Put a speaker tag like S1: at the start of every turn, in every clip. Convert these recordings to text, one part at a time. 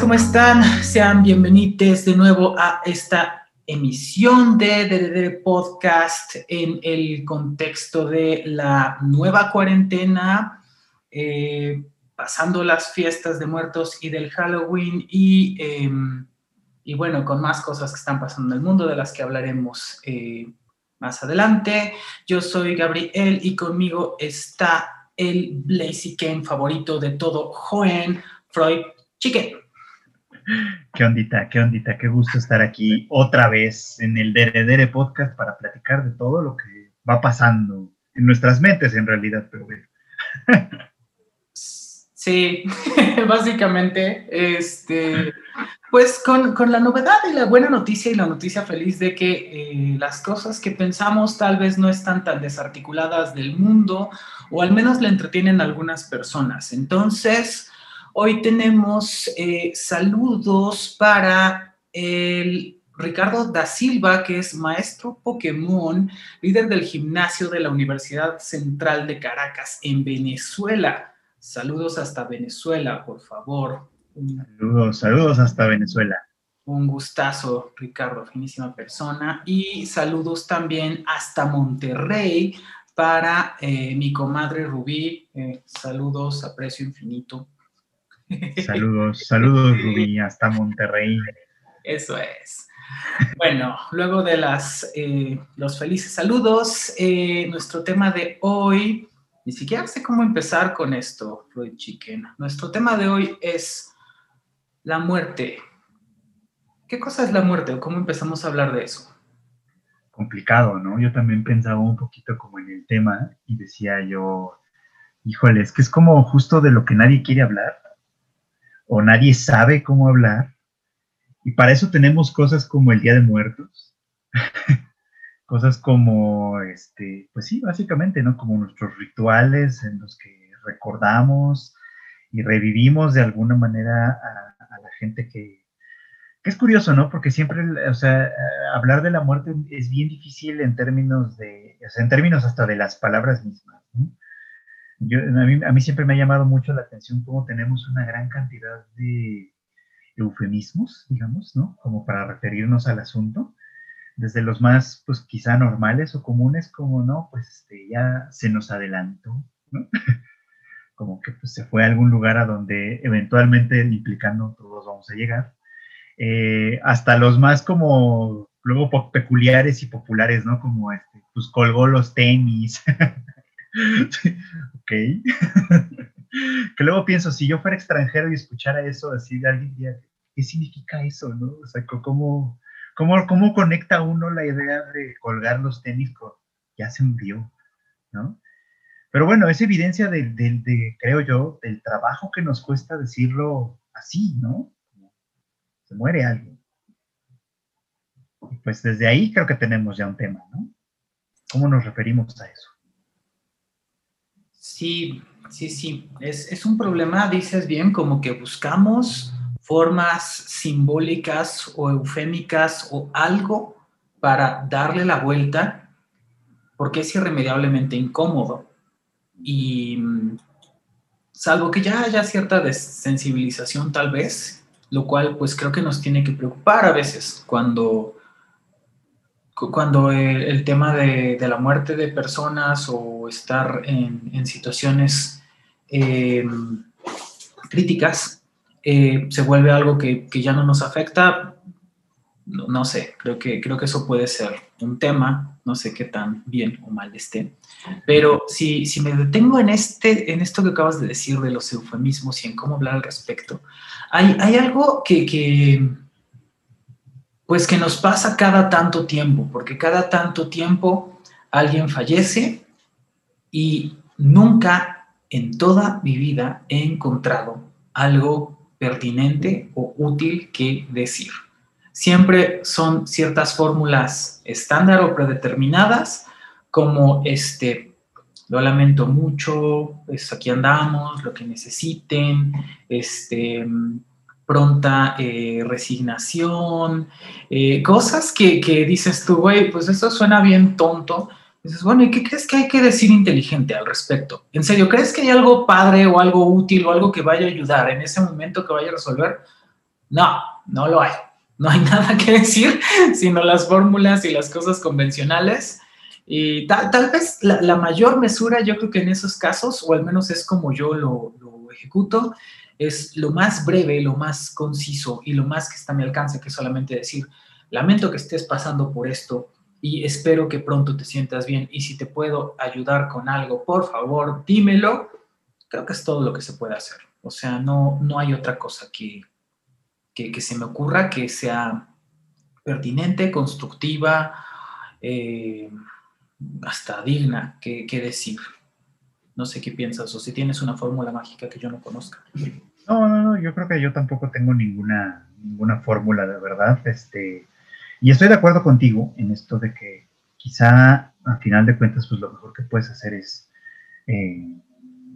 S1: ¿cómo están? Sean bienvenidos de nuevo a esta emisión de DDD Podcast en el contexto de la nueva cuarentena, eh, pasando las fiestas de muertos y del Halloween y, em, y, bueno, con más cosas que están pasando en el mundo de las que hablaremos eh, más adelante. Yo soy Gabriel y conmigo está el Blazy Ken favorito de todo, Joen Freud Chicken.
S2: Qué ondita, qué ondita, qué gusto estar aquí otra vez en el Dere Podcast para platicar de todo lo que va pasando en nuestras mentes en realidad, pero bueno.
S1: Sí, básicamente, este, pues con, la novedad y la buena noticia y la noticia feliz de que eh, las cosas que pensamos tal vez no están tan desarticuladas del mundo o al menos le entretienen a algunas personas. Entonces, Hoy tenemos eh, saludos para el Ricardo da Silva, que es maestro Pokémon, líder del gimnasio de la Universidad Central de Caracas en Venezuela. Saludos hasta Venezuela, por favor.
S2: Saludos, saludos hasta Venezuela.
S1: Un gustazo, Ricardo, finísima persona. Y saludos también hasta Monterrey para eh, mi comadre Rubí. Eh, saludos, aprecio infinito.
S2: Saludos, saludos Rubí, hasta Monterrey.
S1: Eso es. Bueno, luego de las, eh, los felices saludos, nuestro tema de hoy, ni siquiera sé cómo empezar con esto, Floyd Chicken. Nuestro tema de hoy es la muerte. ¿Qué cosa es la muerte o cómo empezamos a hablar de eso?
S2: Complicado, ¿no? Yo también pensaba un poquito como en el tema y decía yo, híjole, es que es como justo de lo que nadie quiere hablar o nadie sabe cómo hablar. Y para eso tenemos cosas como el Día de Muertos, cosas como, este, pues sí, básicamente, ¿no? Como nuestros rituales en los que recordamos y revivimos de alguna manera a, la gente que, que, es curioso, ¿no? Porque siempre, o sea, hablar de la muerte es bien difícil en términos de, o sea, en términos hasta de las palabras mismas, ¿no? a, mí, siempre me ha llamado mucho la atención cómo tenemos una gran cantidad de eufemismos, digamos, ¿no? Como para referirnos al asunto, desde los más, pues quizá normales o comunes, como, no, pues este, ya se nos adelantó, ¿no? como que pues, se fue a algún lugar a donde eventualmente, implicando, todos vamos a llegar, eh, hasta los más como luego peculiares y populares, ¿no? Como este, pues colgó los tenis, ok. que luego pienso, si yo fuera extranjero y escuchara eso, así de alguien ¿qué significa eso, no? O sea, ¿cómo, cómo, cómo conecta uno la idea de colgar los tenis con ya se murió, ¿no? Pero bueno, es evidencia de, creo yo, del trabajo que nos cuesta decirlo así, ¿no? Se muere alguien. Y pues desde ahí creo que tenemos ya un tema, ¿no? ¿Cómo nos referimos a eso?
S1: Sí, sí, sí. Es, un problema, dices bien, como que buscamos formas simbólicas o eufémicas o algo para darle la vuelta, porque es irremediablemente incómodo. Y mm, salvo que ya haya cierta desensibilización tal vez, lo cual pues creo que nos tiene que preocupar a veces cuando cuando el, tema de, la muerte de personas o estar en, situaciones eh, críticas eh, se vuelve algo que, ya no nos afecta, no, sé, creo que, creo que eso puede ser un tema, no sé qué tan bien o mal esté, pero si, si me detengo en, este, en esto que acabas de decir de los eufemismos y en cómo hablar al respecto, hay, hay algo que, que pues que nos pasa cada tanto tiempo, porque cada tanto tiempo alguien fallece y nunca en toda mi vida he encontrado algo pertinente o útil que decir. Siempre son ciertas fórmulas estándar o predeterminadas, como este, lo lamento mucho, pues aquí andamos, lo que necesiten, este, pronta eh, resignación, eh, cosas que, que, dices tú, güey, pues eso suena bien tonto. Dices, bueno, ¿y qué crees que hay que decir inteligente al respecto? En serio, ¿crees que hay algo padre o algo útil o algo que vaya a ayudar en ese momento que vaya a resolver? No, no lo hay. No hay nada que decir, sino las fórmulas y las cosas convencionales. Y tal, tal vez la, la, mayor mesura, yo creo que en esos casos, o al menos es como yo lo, lo ejecuto, es lo más breve, lo más conciso y lo más que está a mi alcance, que solamente decir, lamento que estés pasando por esto y espero que pronto te sientas bien y si te puedo ayudar con algo, por favor, dímelo. Creo que es todo lo que se puede hacer. O sea, no, no hay otra cosa que, que, se me ocurra que sea pertinente, constructiva, eh, hasta digna que, que decir. No sé qué piensas o si tienes una fórmula mágica que yo no conozca.
S2: No, no, no, yo creo que yo tampoco tengo ninguna, ninguna fórmula de verdad. Este, y estoy de acuerdo contigo en esto de que quizá al final de cuentas, pues lo mejor que puedes hacer es eh,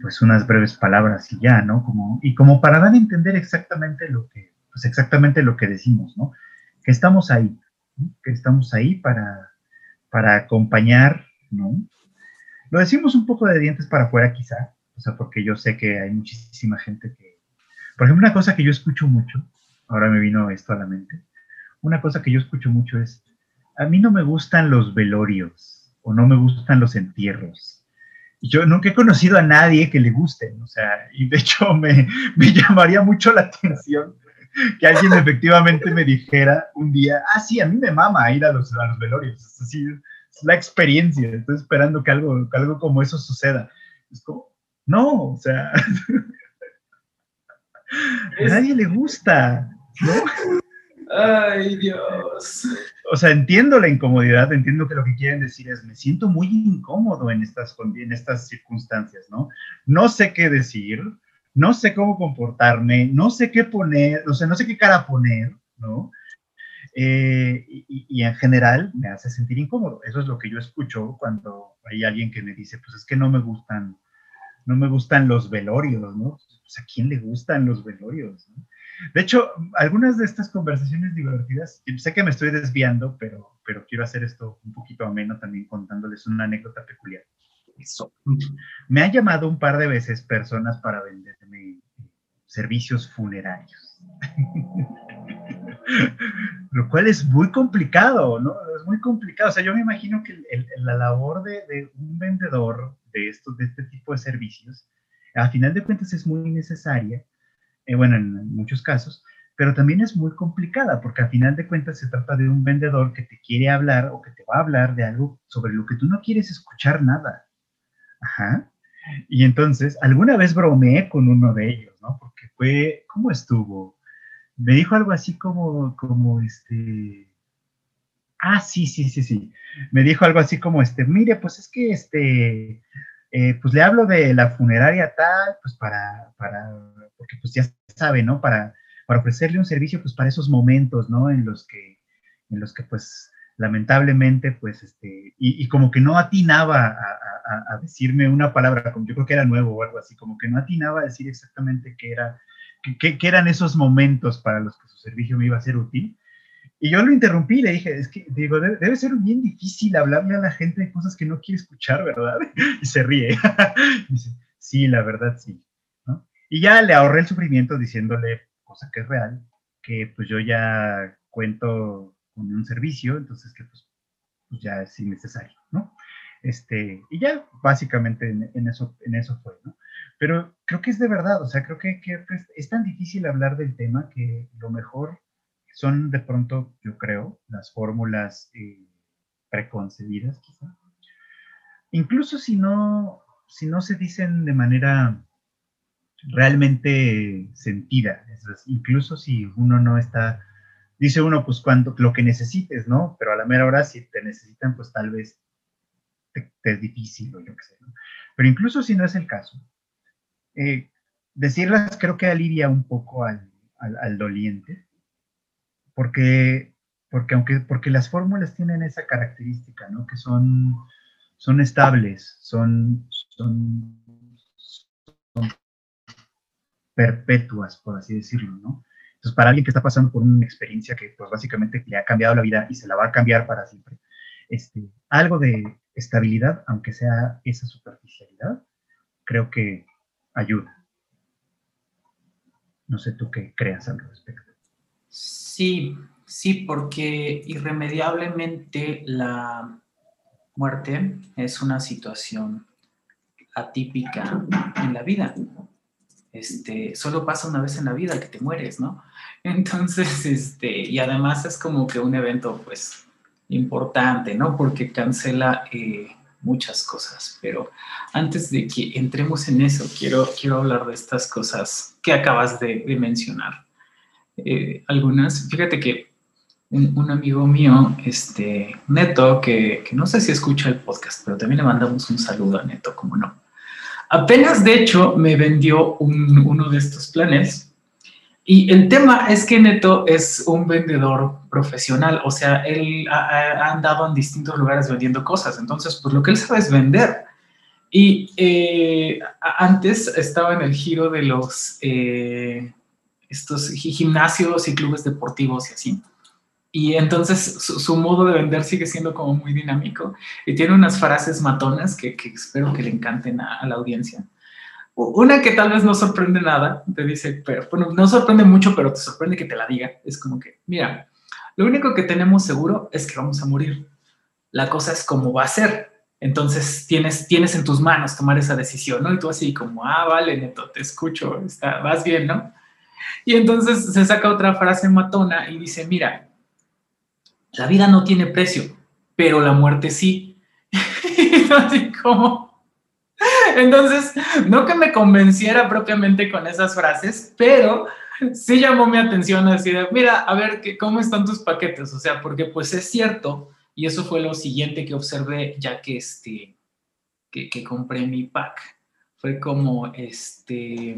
S2: pues unas breves palabras y ya, ¿no? Como, y como para dar a entender exactamente lo que, pues exactamente lo que decimos, ¿no? Que estamos ahí, que estamos ahí para, para acompañar, ¿no? Lo decimos un poco de dientes para afuera quizá, o sea, porque yo sé que hay muchísima gente que por ejemplo, una cosa que yo escucho mucho, ahora me vino esto a la mente, una cosa que yo escucho mucho es, a mí no me gustan los velorios o no me gustan los entierros. Yo nunca he conocido a nadie que le gusten, o sea, y de hecho me, me llamaría mucho la atención que alguien efectivamente me dijera un día, ah, sí, a mí me mama ir a los, a los velorios, es así, es la experiencia, estoy esperando que algo, que algo como eso suceda. Es como, no, o sea, a nadie le gusta, ¿no?
S1: Ay, Dios.
S2: O sea, entiendo la incomodidad, entiendo que lo que quieren decir es, me siento muy incómodo en estas, circunstancias, ¿no? No sé qué decir, no sé cómo comportarme, no sé qué poner, o sea, no sé qué cara poner, ¿no? Eh, y, y, en general me hace sentir incómodo. Eso es lo que yo escucho cuando hay alguien que me dice, pues es que no me gustan, no me gustan los velorios, ¿no? pues, ¿a quién le gustan los velorios? De hecho, algunas de estas conversaciones divertidas, sé que me estoy desviando, pero, pero quiero hacer esto un poquito ameno también contándoles una anécdota peculiar. Eso. Me han llamado un par de veces personas para venderme servicios funerarios. Lo cual es muy complicado, ¿no? Es muy complicado. O sea, yo me imagino que la labor de, de, un vendedor de, estos, de este tipo de servicios a final de cuentas es muy necesaria, eh, bueno, en muchos casos, pero también es muy complicada porque a final de cuentas se trata de un vendedor que te quiere hablar o que te va a hablar de algo sobre lo que tú no quieres escuchar nada. Ajá. Y entonces, alguna vez bromeé con uno de ellos, ¿no? Porque fue, ¿cómo estuvo? Me dijo algo así como, como este, ah, sí, sí, sí, sí. Me dijo algo así como, este, mire, pues es que, este, eh, pues le hablo de la funeraria tal, pues para, para, porque pues ya sabe, ¿no? Para, para ofrecerle un servicio, pues para esos momentos, ¿no? En los que, en los que pues lamentablemente, pues, este, y, como que no atinaba a, decirme una palabra, como yo creo que era nuevo o algo así, como que no atinaba a decir exactamente qué era, qué, qué eran esos momentos para los que su servicio me iba a ser útil. Y yo lo interrumpí y le dije, es que, digo, debe, ser bien difícil hablarle a la gente de cosas que no quiere escuchar, ¿verdad? Y se ríe. y dice, sí, la verdad, sí. Y ya le ahorré el sufrimiento diciéndole, cosa que es real, que pues yo ya cuento con un servicio, entonces que pues, pues ya es innecesario, ¿no? Este, y ya básicamente en, eso, en eso fue, ¿no? Pero creo que es de verdad, o sea, creo que, que es tan difícil hablar del tema que lo mejor son de pronto, yo creo, las fórmulas eh, preconcebidas, quizá. Incluso si no, si no se dicen de manera realmente sentida, incluso si uno no está, dice uno, pues cuando, lo que necesites, ¿no? Pero a la mera hora, si te necesitan, pues tal vez te, es difícil o yo qué sé. Pero incluso si no es el caso, eh, decirlas creo que alivia un poco al, al doliente, porque, porque, aunque, porque las fórmulas tienen esa característica, ¿no? Que son, son estables, son, son, perpetuas, por así decirlo, ¿no? Entonces, para alguien que está pasando por una experiencia que, pues, básicamente le ha cambiado la vida y se la va a cambiar para siempre, este, algo de estabilidad, aunque sea esa superficialidad, creo que ayuda. No sé tú qué creas al respecto.
S1: Sí, sí, porque irremediablemente la muerte es una situación atípica en la vida. Este, solo pasa una vez en la vida que te mueres, ¿no? Entonces, este, y además es como que un evento, pues, importante, ¿no? Porque cancela eh, muchas cosas. Pero antes de que entremos en eso, quiero, quiero hablar de estas cosas que acabas de, mencionar. Eh, algunas, fíjate que un, amigo mío, este, Neto, que, no sé si escucha el podcast, pero también le mandamos un saludo a Neto, como no. Apenas, de hecho, me vendió uno de estos planes y el tema es que Neto es un vendedor profesional, o sea, él ha, andado en distintos lugares vendiendo cosas, entonces, pues lo que él sabe es vender. Y eh, antes estaba en el giro de los eh, estos gimnasios y clubes deportivos y así. Y entonces su, modo de vender sigue siendo como muy dinámico y tiene unas frases matonas que, espero que le encanten a la audiencia. Una que tal vez no sorprende nada, te dice, pero bueno, no sorprende mucho, pero te sorprende que te la diga. Es como que, mira, lo único que tenemos seguro es que vamos a morir. La cosa es cómo va a ser. Entonces tienes, tienes en tus manos tomar esa decisión, ¿no? Y tú así como, ah, vale, Neto, te escucho, está, vas bien, ¿no? Y entonces se saca otra frase matona y dice, mira, la vida no tiene precio, pero la muerte sí. así como, entonces, no que me convenciera propiamente con esas frases, pero sí llamó mi atención así de, mira, a ver, ¿cómo están tus paquetes? O sea, porque pues es cierto, y eso fue lo siguiente que observé ya que, este, que, compré mi pack. Fue como, este,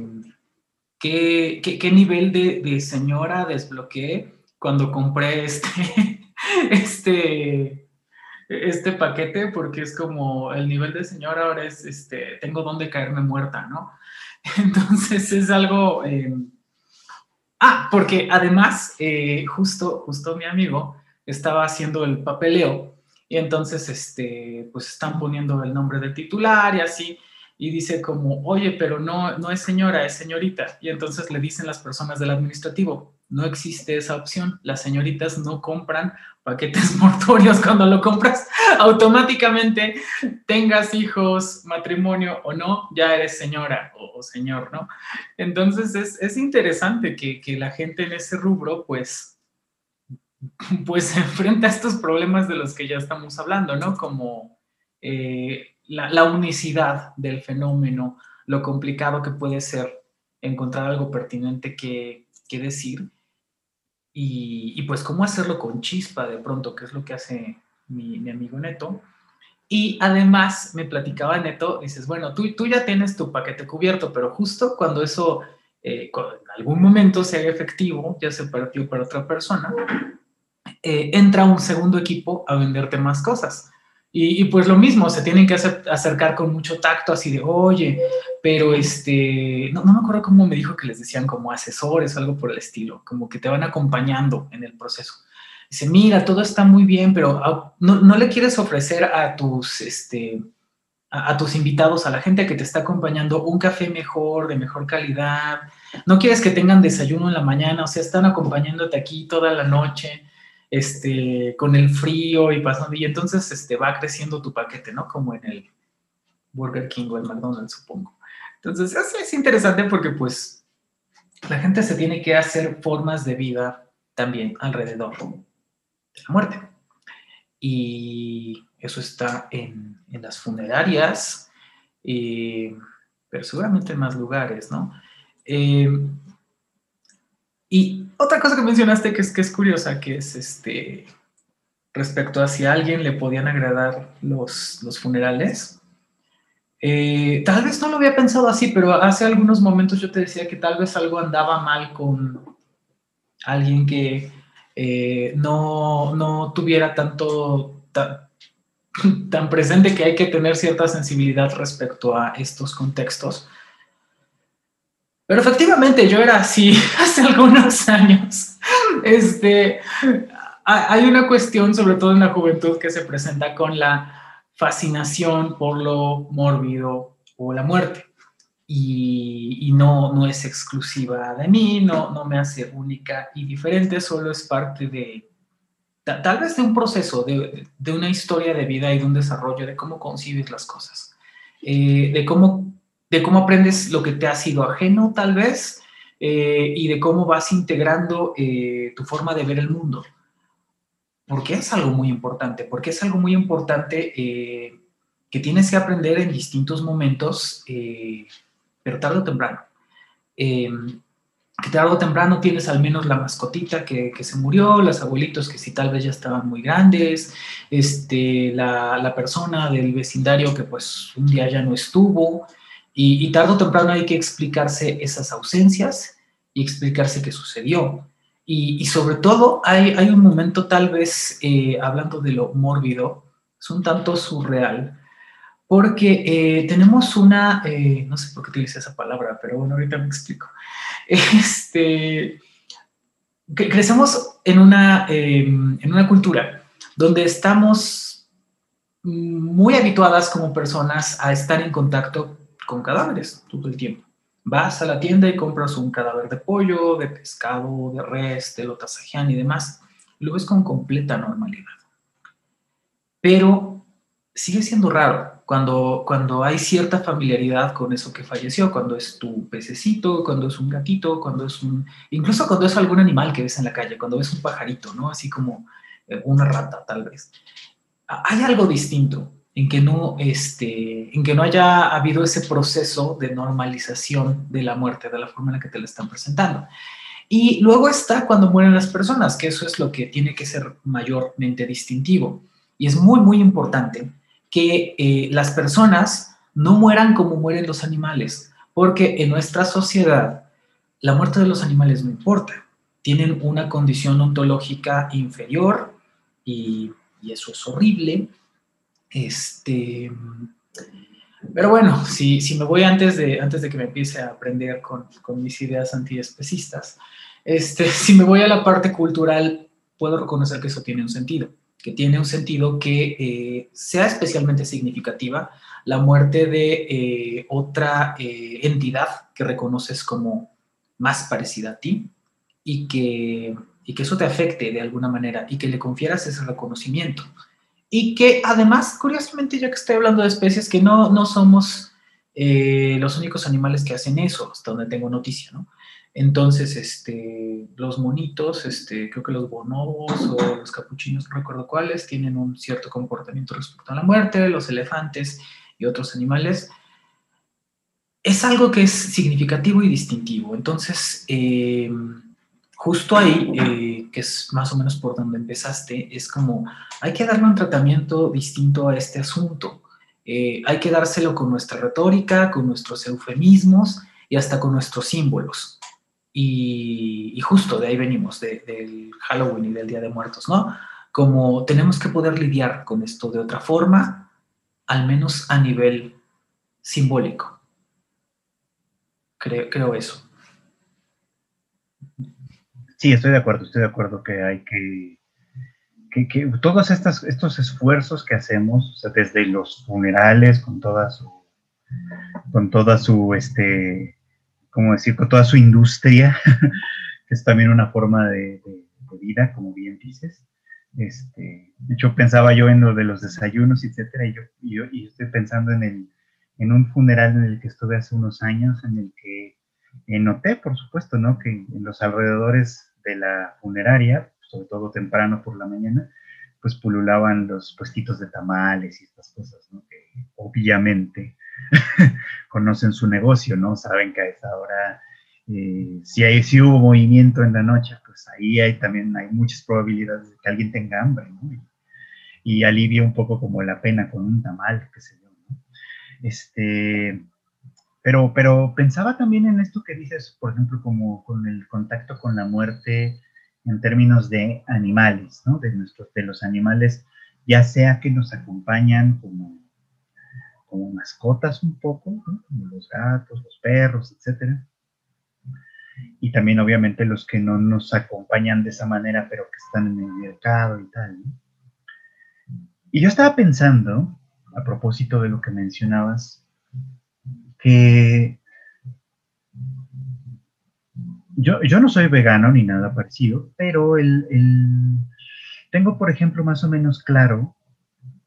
S1: ¿qué, qué, nivel de, de, señora desbloqueé cuando compré este, este, este paquete porque es como el nivel de señor ahora es, este, tengo donde caerme muerta, ¿no? Entonces es algo... Em, ah, porque además, eh, justo, justo mi amigo estaba haciendo el papeleo y entonces, este, pues están poniendo el nombre de titular y así, y dice como, oye, pero no, no es señora, es señorita. Y entonces le dicen las personas del administrativo, no existe esa opción. Las señoritas no compran paquetes mortuorios cuando lo compras. Automáticamente, tengas hijos, matrimonio o no, ya eres señora o, señor, ¿no? Entonces es, interesante que, la gente en ese rubro, pues, pues se enfrenta a estos problemas de los que ya estamos hablando, ¿no? Como eh, la unicidad del fenómeno, lo complicado que puede ser encontrar algo pertinente que, que decir y, pues cómo hacerlo con chispa de pronto, que es lo que hace mi, amigo Neto. Y además me platicaba Neto, dices, bueno, tú, tú ya tienes tu paquete cubierto, pero justo cuando eso eh, en algún momento se haga efectivo, ya se partió para otra persona, eh, entra un segundo equipo a venderte más cosas. Y, pues lo mismo, se tienen que acercar con mucho tacto, así de, oye, pero este, no, no, me acuerdo cómo me dijo que les decían como asesores o algo por el estilo, como que te van acompañando en el proceso. Dice, mira, todo está muy bien, pero ah, no, no le quieres ofrecer a tus, este, a, a, tus invitados, a la gente que te está acompañando, un café mejor, de mejor calidad. No quieres que tengan desayuno en la mañana, o sea, están acompañándote aquí toda la noche este, con el frío y pasando, y entonces este, va creciendo tu paquete, ¿no? Como en el Burger King o el McDonald's, supongo. Entonces, es, es interesante porque pues la gente se tiene que hacer formas de vida también alrededor de la muerte. Y eso está en, en las funerarias, eh, pero seguramente en más lugares, ¿no? Eh, y otra cosa que mencionaste que es, que es curiosa, que es este, respecto a si a alguien le podían agradar los, los funerales. Eh, tal vez no lo había pensado así, pero hace algunos momentos yo te decía que tal vez algo andaba mal con alguien que eh, no, no, tuviera tanto, tan presente que hay que tener cierta sensibilidad respecto a estos contextos. Pero efectivamente yo era así hace algunos años. Este, hay una cuestión, sobre todo en la juventud, que se presenta con la fascinación por lo mórbido o la muerte. Y, no, no es exclusiva de mí, no, no me hace única y diferente, solo es parte de, tal vez de un proceso, de, de, una historia de vida y de un desarrollo, de cómo concibes las cosas, eh, de, cómo, de cómo aprendes lo que te ha sido ajeno, tal vez, eh, y de cómo vas integrando eh, tu forma de ver el mundo. Porque es algo muy importante, porque es algo muy importante que tienes que aprender en distintos momentos pero tarde o temprano. Em, que tarde o temprano tienes al menos la mascotita que, se murió, los abuelitos que si tal vez ya estaban muy grandes, este, la, la persona del vecindario que pues un día ya no estuvo, y, y, tarde o temprano hay que explicarse esas ausencias y explicarse qué sucedió. Y, sobre todo hay, hay, un momento tal vez, eh, hablando de lo mórbido, es un tanto surreal, porque eh, tenemos una, eh, no sé por qué utilicé esa palabra, pero bueno, ahorita me explico. Este, crecemos en una, em, en una cultura donde estamos muy habituadas como personas a estar en contacto con cadáveres todo el tiempo. Vas a la tienda y compras un cadáver de pollo, de pescado, de res, de lotasajian y demás. Lo ves con completa normalidad. Pero sigue siendo raro cuando, cuando hay cierta familiaridad con eso que falleció, cuando es tu pececito, cuando es un gatito, cuando es un, incluso cuando es algún animal que ves en la calle, cuando ves un pajarito, ¿no? Así como eh, una rata, tal vez. Hay algo distinto en que no, este, en que no haya habido ese proceso de normalización de la muerte, de la forma en la que te la están presentando. Y luego está cuando mueren las personas, que eso es lo que tiene que ser mayormente distintivo. Y es muy, muy importante que eh, las personas no mueran como mueren los animales, porque en nuestra sociedad la muerte de los animales no importa. Tienen una condición ontológica inferior y, eso es horrible. Este, pero bueno, si, si, me voy antes de, antes de que me empiece a aprender con, con mis ideas antiespecistas, este, si me voy a la parte cultural, puedo reconocer que eso tiene un sentido que tiene un sentido que eh, sea especialmente significativa la muerte de eh, otra eh, entidad que reconoces como más parecida a ti y que, y que eso te afecte de alguna manera y que le confieras ese reconocimiento. Y que además, curiosamente, ya que estoy hablando de especies, que no, no somos los únicos animales que hacen eso, hasta donde tengo noticia, ¿no? Entonces, este, los monitos, este, creo que los bonobos o los capuchinos, no recuerdo cuáles, tienen un cierto comportamiento respecto a la muerte, los elefantes y otros animales. Es algo que es significativo y distintivo. Entonces, eh, justo ahí, eh, que es más o menos por donde empezaste, es como, hay que darle un tratamiento distinto a este asunto. Eh, hay que dárselo con nuestra retórica, con nuestros eufemismos y hasta con nuestros símbolos. Y, justo de ahí venimos, del Halloween y del Día de Muertos, ¿no? Como tenemos que poder lidiar con esto de otra forma, al menos a nivel simbólico. Creo, creo eso.
S2: Sí, estoy de acuerdo, estoy de acuerdo que hay que, que, todos estas, estos esfuerzos que hacemos, desde los funerales, con toda su, con toda su, este, como decir, con toda su industria, que es también una forma de, vida, como bien dices. Este, de hecho, pensaba yo en lo de los desayunos, etcétera, y yo, y estoy pensando en, el, en un funeral en el que estuve hace unos años, en el que noté, por supuesto, ¿no? que en los alrededores de la funeraria, sobre todo temprano por la mañana, pues pululaban los puestitos de tamales y estas cosas, ¿no? que obviamente conocen su negocio, ¿no? Saben que a esa hora, eh, si, hay, si hubo movimiento en la noche, pues ahí hay también hay muchas probabilidades de que alguien tenga hambre, ¿no? Y, alivia un poco como la pena con un tamal, qué sé ¿no? Este, pero, pero pensaba también en esto que dices, por ejemplo, como con el contacto con la muerte en términos de animales, ¿no? De, nuestros, de los animales ya sea que nos acompañan como, como mascotas un poco, como los gatos, los perros, etcétera. Y también obviamente los que no nos acompañan de esa manera, pero que están en el mercado y tal. Y yo estaba pensando, a propósito de lo que mencionabas, que yo, yo no soy vegano ni nada parecido, pero el, tengo, por ejemplo, más o menos claro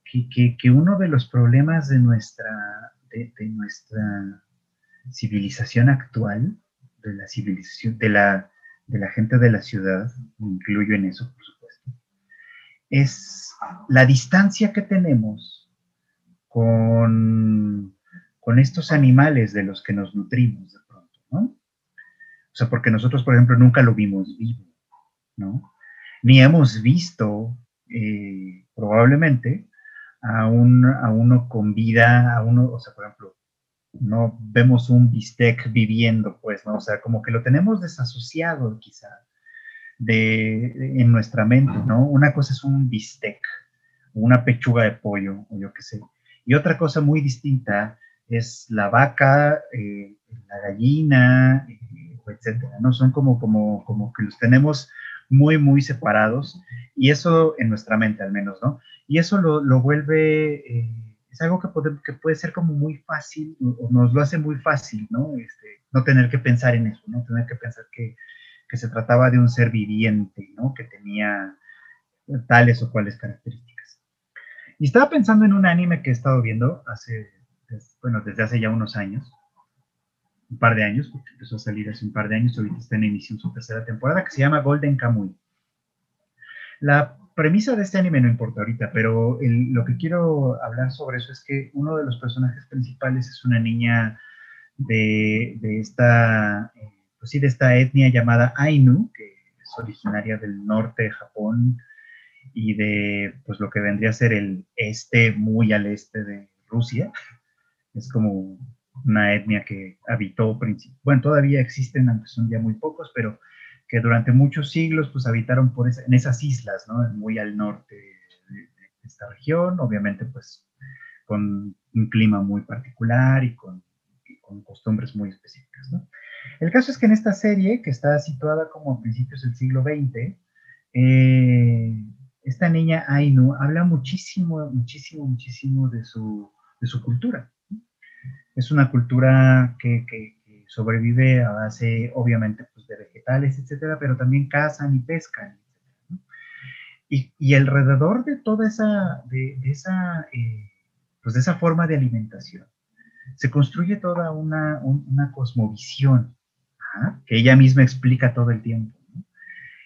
S2: que, que, uno de los problemas de nuestra, de, nuestra civilización actual, de la civilización, de la, de la gente de la ciudad, incluyo en eso, por supuesto, es la distancia que tenemos con, con estos animales de los que nos nutrimos de pronto, ¿no? O sea, porque nosotros, por ejemplo, nunca lo vimos vivo, ¿no? Ni hemos visto, eh, probablemente, a, un, a uno con vida, a uno, o sea, por ejemplo, no vemos un bistec viviendo, pues, ¿no? O sea, como que lo tenemos desasociado quizá de, en nuestra mente, ¿no? Una cosa es un bistec, una pechuga de pollo, o yo qué sé. Y otra cosa muy distinta es la vaca, eh, la gallina, eh, etcétera, ¿no? Son como, como, como que los tenemos muy, muy separados, y eso en nuestra mente al menos, ¿no? Y eso lo, lo vuelve, eh, es algo que puede, que puede ser como muy fácil, o nos lo hace muy fácil, ¿no? Este, no tener que pensar en eso, no tener que pensar que, que se trataba de un ser viviente, ¿no? Que tenía tales o cuales características. Y estaba pensando en un anime que he estado viendo hace, bueno, desde hace ya unos años, un par de años, porque empezó a salir hace un par de años, ahorita está en emisión su tercera temporada, que se llama Golden Kamuy. La premisa de este anime no importa ahorita, pero lo que quiero hablar sobre eso es que uno de los personajes principales es una niña de, de esta... Eh, pues sí, de esta etnia llamada Ainu, que es originaria del norte de Japón y de pues lo que vendría a ser el este, muy al este de Rusia. Es como una etnia que habitó, bueno, todavía existen, aunque son ya muy pocos, pero que durante muchos siglos pues habitaron por en esas islas, ¿no? Muy al norte de, esta región, obviamente pues con un clima muy particular y con, con costumbres muy específicas, ¿no? El caso es que en esta serie, que está situada como a principios del siglo XX, eh, esta niña Ainu habla muchísimo, muchísimo, muchísimo de su, de su cultura. Es una cultura que, que, sobrevive a base, obviamente, pues, de vegetales, etcétera, pero también cazan y pescan. Y, y, alrededor de toda esa, de, esa, eh, pues de esa forma de alimentación, se construye toda una, una cosmovisión que ella misma explica todo el tiempo.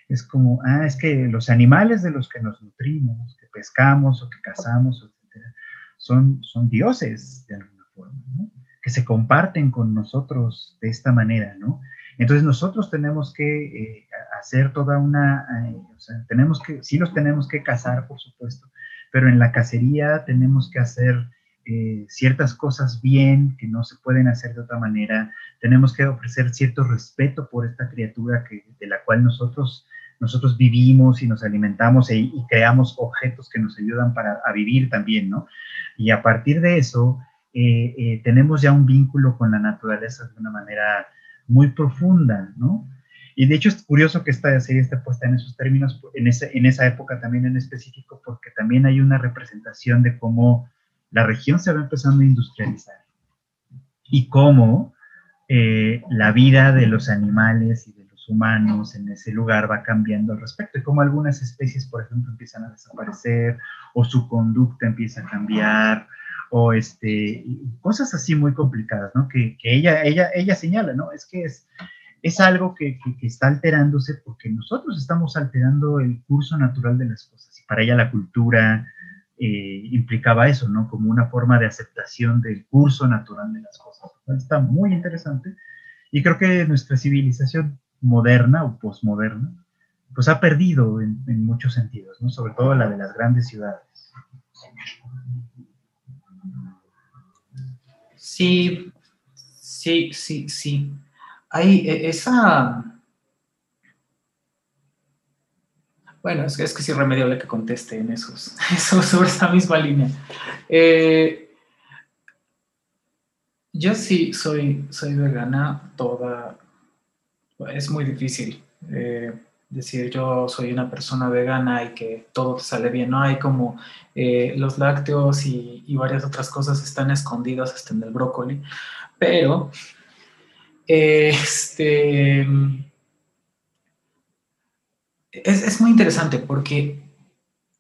S2: Es como, ah, es que los animales de los que nos nutrimos, que pescamos o que cazamos, etcétera, son, son dioses de alguna que se comparten con nosotros de esta manera, ¿no? Entonces nosotros tenemos que eh, hacer toda una, eh, o tenemos que, sí los tenemos que cazar, por supuesto, pero en la cacería tenemos que hacer eh, ciertas cosas bien que no se pueden hacer de otra manera. Tenemos que ofrecer cierto respeto por esta criatura que, de la cual nosotros, nosotros vivimos y nos alimentamos e, y creamos objetos que nos ayudan para a vivir también, ¿no? Y a partir de eso, eh, eh, tenemos ya un vínculo con la naturaleza de una manera muy profunda, ¿no? Y de hecho es curioso que esta serie esté puesta en esos términos, en, ese, en esa época también en específico, porque también hay una representación de cómo la región se va empezando a industrializar y cómo eh, la vida de los animales y de los humanos en ese lugar va cambiando al respecto y cómo algunas especies, por ejemplo, empiezan a desaparecer o su conducta empieza a cambiar o este, cosas así muy complicadas, ¿no? Que, ella, ella, ella señala, ¿no? Es que es, es algo que, que, está alterándose porque nosotros estamos alterando el curso natural de las cosas. Y para ella la cultura, eh, implicaba eso, ¿no? Como una forma de aceptación del curso natural de las cosas. Está muy interesante y creo que nuestra civilización moderna o posmoderna, pues ha perdido en, muchos sentidos, ¿no? Sobre todo la de las grandes ciudades.
S1: Sí, sí, sí, sí. Hay e, esa Bueno, es, es que es irremediable que conteste en esos, eso, sobre esa misma línea. Eh, yo sí soy, soy vegana toda... Es muy difícil eh, decir yo soy una persona vegana y que todo te sale bien. No hay como eh, los lácteos y, y, varias otras cosas están escondidas hasta en el brócoli. Pero, este es, muy interesante porque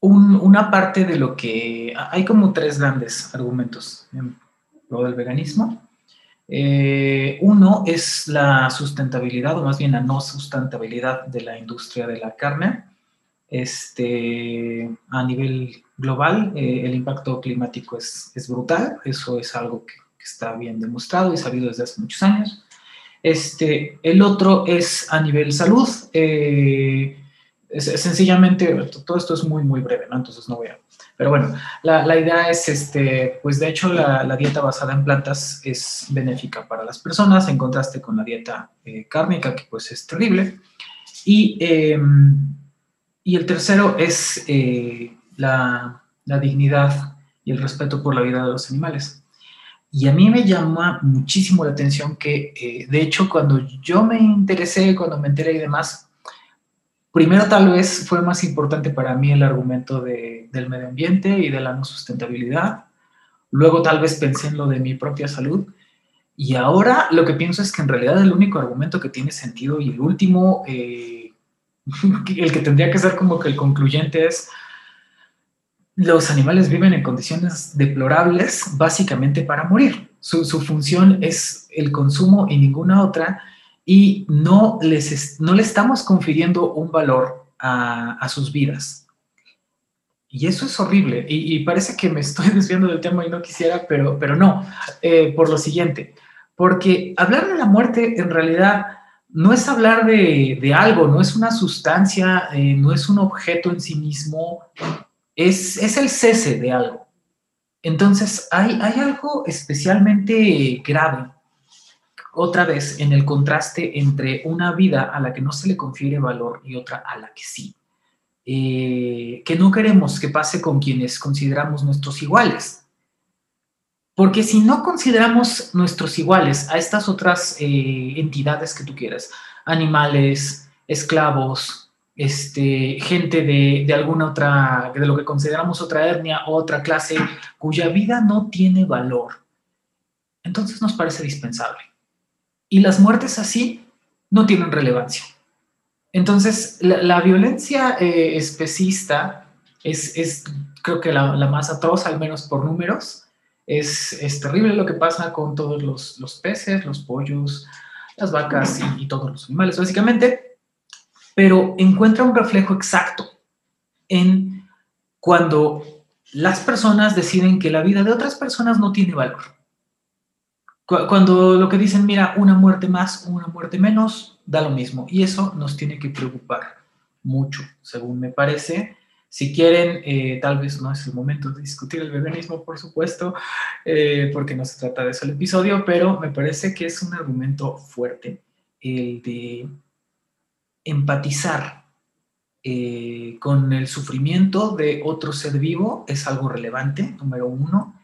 S1: una parte de lo que... Hay como tres grandes argumentos en lo del veganismo. Eh, uno es la sustentabilidad, o más bien la no sustentabilidad de la industria de la carne. Este, a nivel global, eh, el impacto climático es, brutal, eso es algo que, está bien demostrado y sabido desde hace muchos años. Este, el otro es a nivel salud. Eh, sencillamente, todo esto es muy, muy breve, ¿no? Entonces no voy a... Pero bueno, la, la idea es, este, pues de hecho la, la, dieta basada en plantas es benéfica para las personas en contraste con la dieta eh, cárnica, que pues es terrible. Y, em, y el tercero es eh, la, la dignidad y el respeto por la vida de los animales. Y a mí me llama muchísimo la atención que, eh, de hecho, cuando yo me interesé, cuando me enteré y demás, Primero tal vez fue más importante para mí el argumento de, del medio ambiente y de la no sustentabilidad. Luego tal vez pensé en lo de mi propia salud. Y ahora lo que pienso es que en realidad el único argumento que tiene sentido y el último, eh, el que tendría que ser como que el concluyente es, los animales viven en condiciones deplorables básicamente para morir. Su función es el consumo y ninguna otra y no les no le estamos confiriendo un valor a, sus vidas. Y eso es horrible. Y, parece que me estoy desviando del tema y no quisiera, pero, pero no, eh, por lo siguiente. Porque hablar de la muerte en realidad no es hablar de, algo, no es una sustancia, eh, no es un objeto en sí mismo, es, es el cese de algo. Entonces, hay, hay algo especialmente grave otra vez en el contraste entre una vida a la que no se le confiere valor y otra a la que sí. Eh, que no queremos que pase con quienes consideramos nuestros iguales. Porque si no consideramos nuestros iguales a estas otras eh, entidades que tú quieras, animales, esclavos, este, gente de, alguna otra, de lo que consideramos otra etnia o otra clase, cuya vida no tiene valor, entonces nos parece dispensable. Y las muertes así no tienen relevancia. Entonces, la, violencia eh, especista es, creo que la, más atroz, al menos por números. Es, es terrible lo que pasa con todos los, peces, los pollos, las vacas y todos los animales, básicamente. Pero encuentra un reflejo exacto en cuando las personas deciden que la vida de otras personas no tiene valor. Cuando lo que dicen, mira, una muerte más, una muerte menos, da lo mismo. Y eso nos tiene que preocupar mucho, según me parece. Si quieren, eh, tal vez no es el momento de discutir el veganismo, por supuesto, eh, porque no se trata de eso el episodio, pero me parece que es un argumento fuerte el de empatizar eh, con el sufrimiento de otro ser vivo es algo relevante, número uno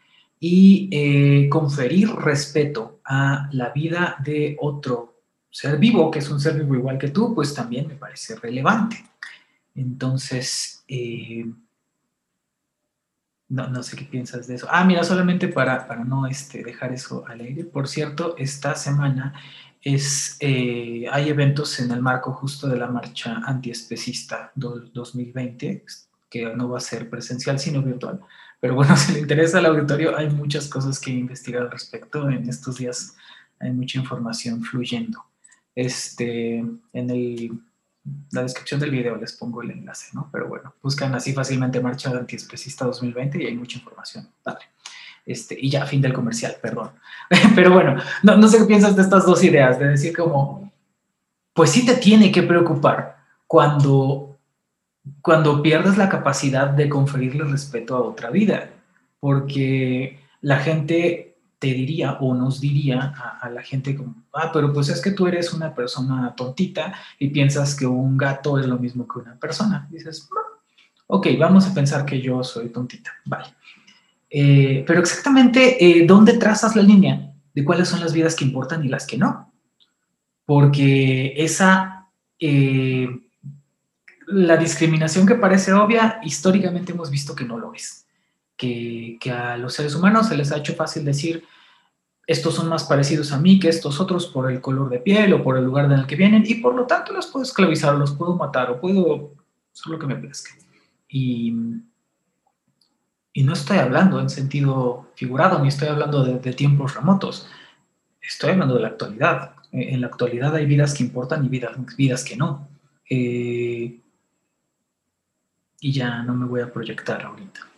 S1: y eh, conferir respeto a la vida de otro ser vivo, que es un ser vivo igual que tú, pues también me parece relevante. Entonces, eh, no, sé qué piensas de eso. Ah, mira, solamente para, para no este, dejar eso al aire. Por cierto, esta semana es, eh, hay eventos en el marco justo de la marcha antiespecista 2020, que no va a ser presencial, sino virtual. Pero bueno, si le interesa al auditorio, hay muchas cosas que investigar al respecto. En estos días hay mucha información fluyendo. Este, en el, la descripción del video les pongo el enlace, ¿no? Pero bueno, buscan así fácilmente Marcha Antiespecista 2020 y hay mucha información. Dale. Este, y ya, fin del comercial, perdón. Pero bueno, no, no sé qué piensas de estas dos ideas, de decir como, pues sí te tiene que preocupar cuando cuando pierdes la capacidad de conferirle respeto a otra vida, porque la gente te diría o nos diría a, la gente como, ah, pero pues es que tú eres una persona tontita y piensas que un gato es lo mismo que una persona. dices, ok, vamos a pensar que yo soy tontita, vale. Eh, pero exactamente, eh, ¿dónde trazas la línea de cuáles son las vidas que importan y las que no? Porque esa, eh, la discriminación que parece obvia, históricamente hemos visto que no lo es. Que, que, a los seres humanos se les ha hecho fácil decir, estos son más parecidos a mí que estos otros por el color de piel o por el lugar en el que vienen y por lo tanto los puedo esclavizar, los puedo matar o puedo hacer lo que me plazca. Y, y no estoy hablando en sentido figurado, ni estoy hablando de, tiempos remotos, estoy hablando de la actualidad. En la actualidad hay vidas que importan y vidas, vidas que no. Eh, y ya no me voy a proyectar ahorita.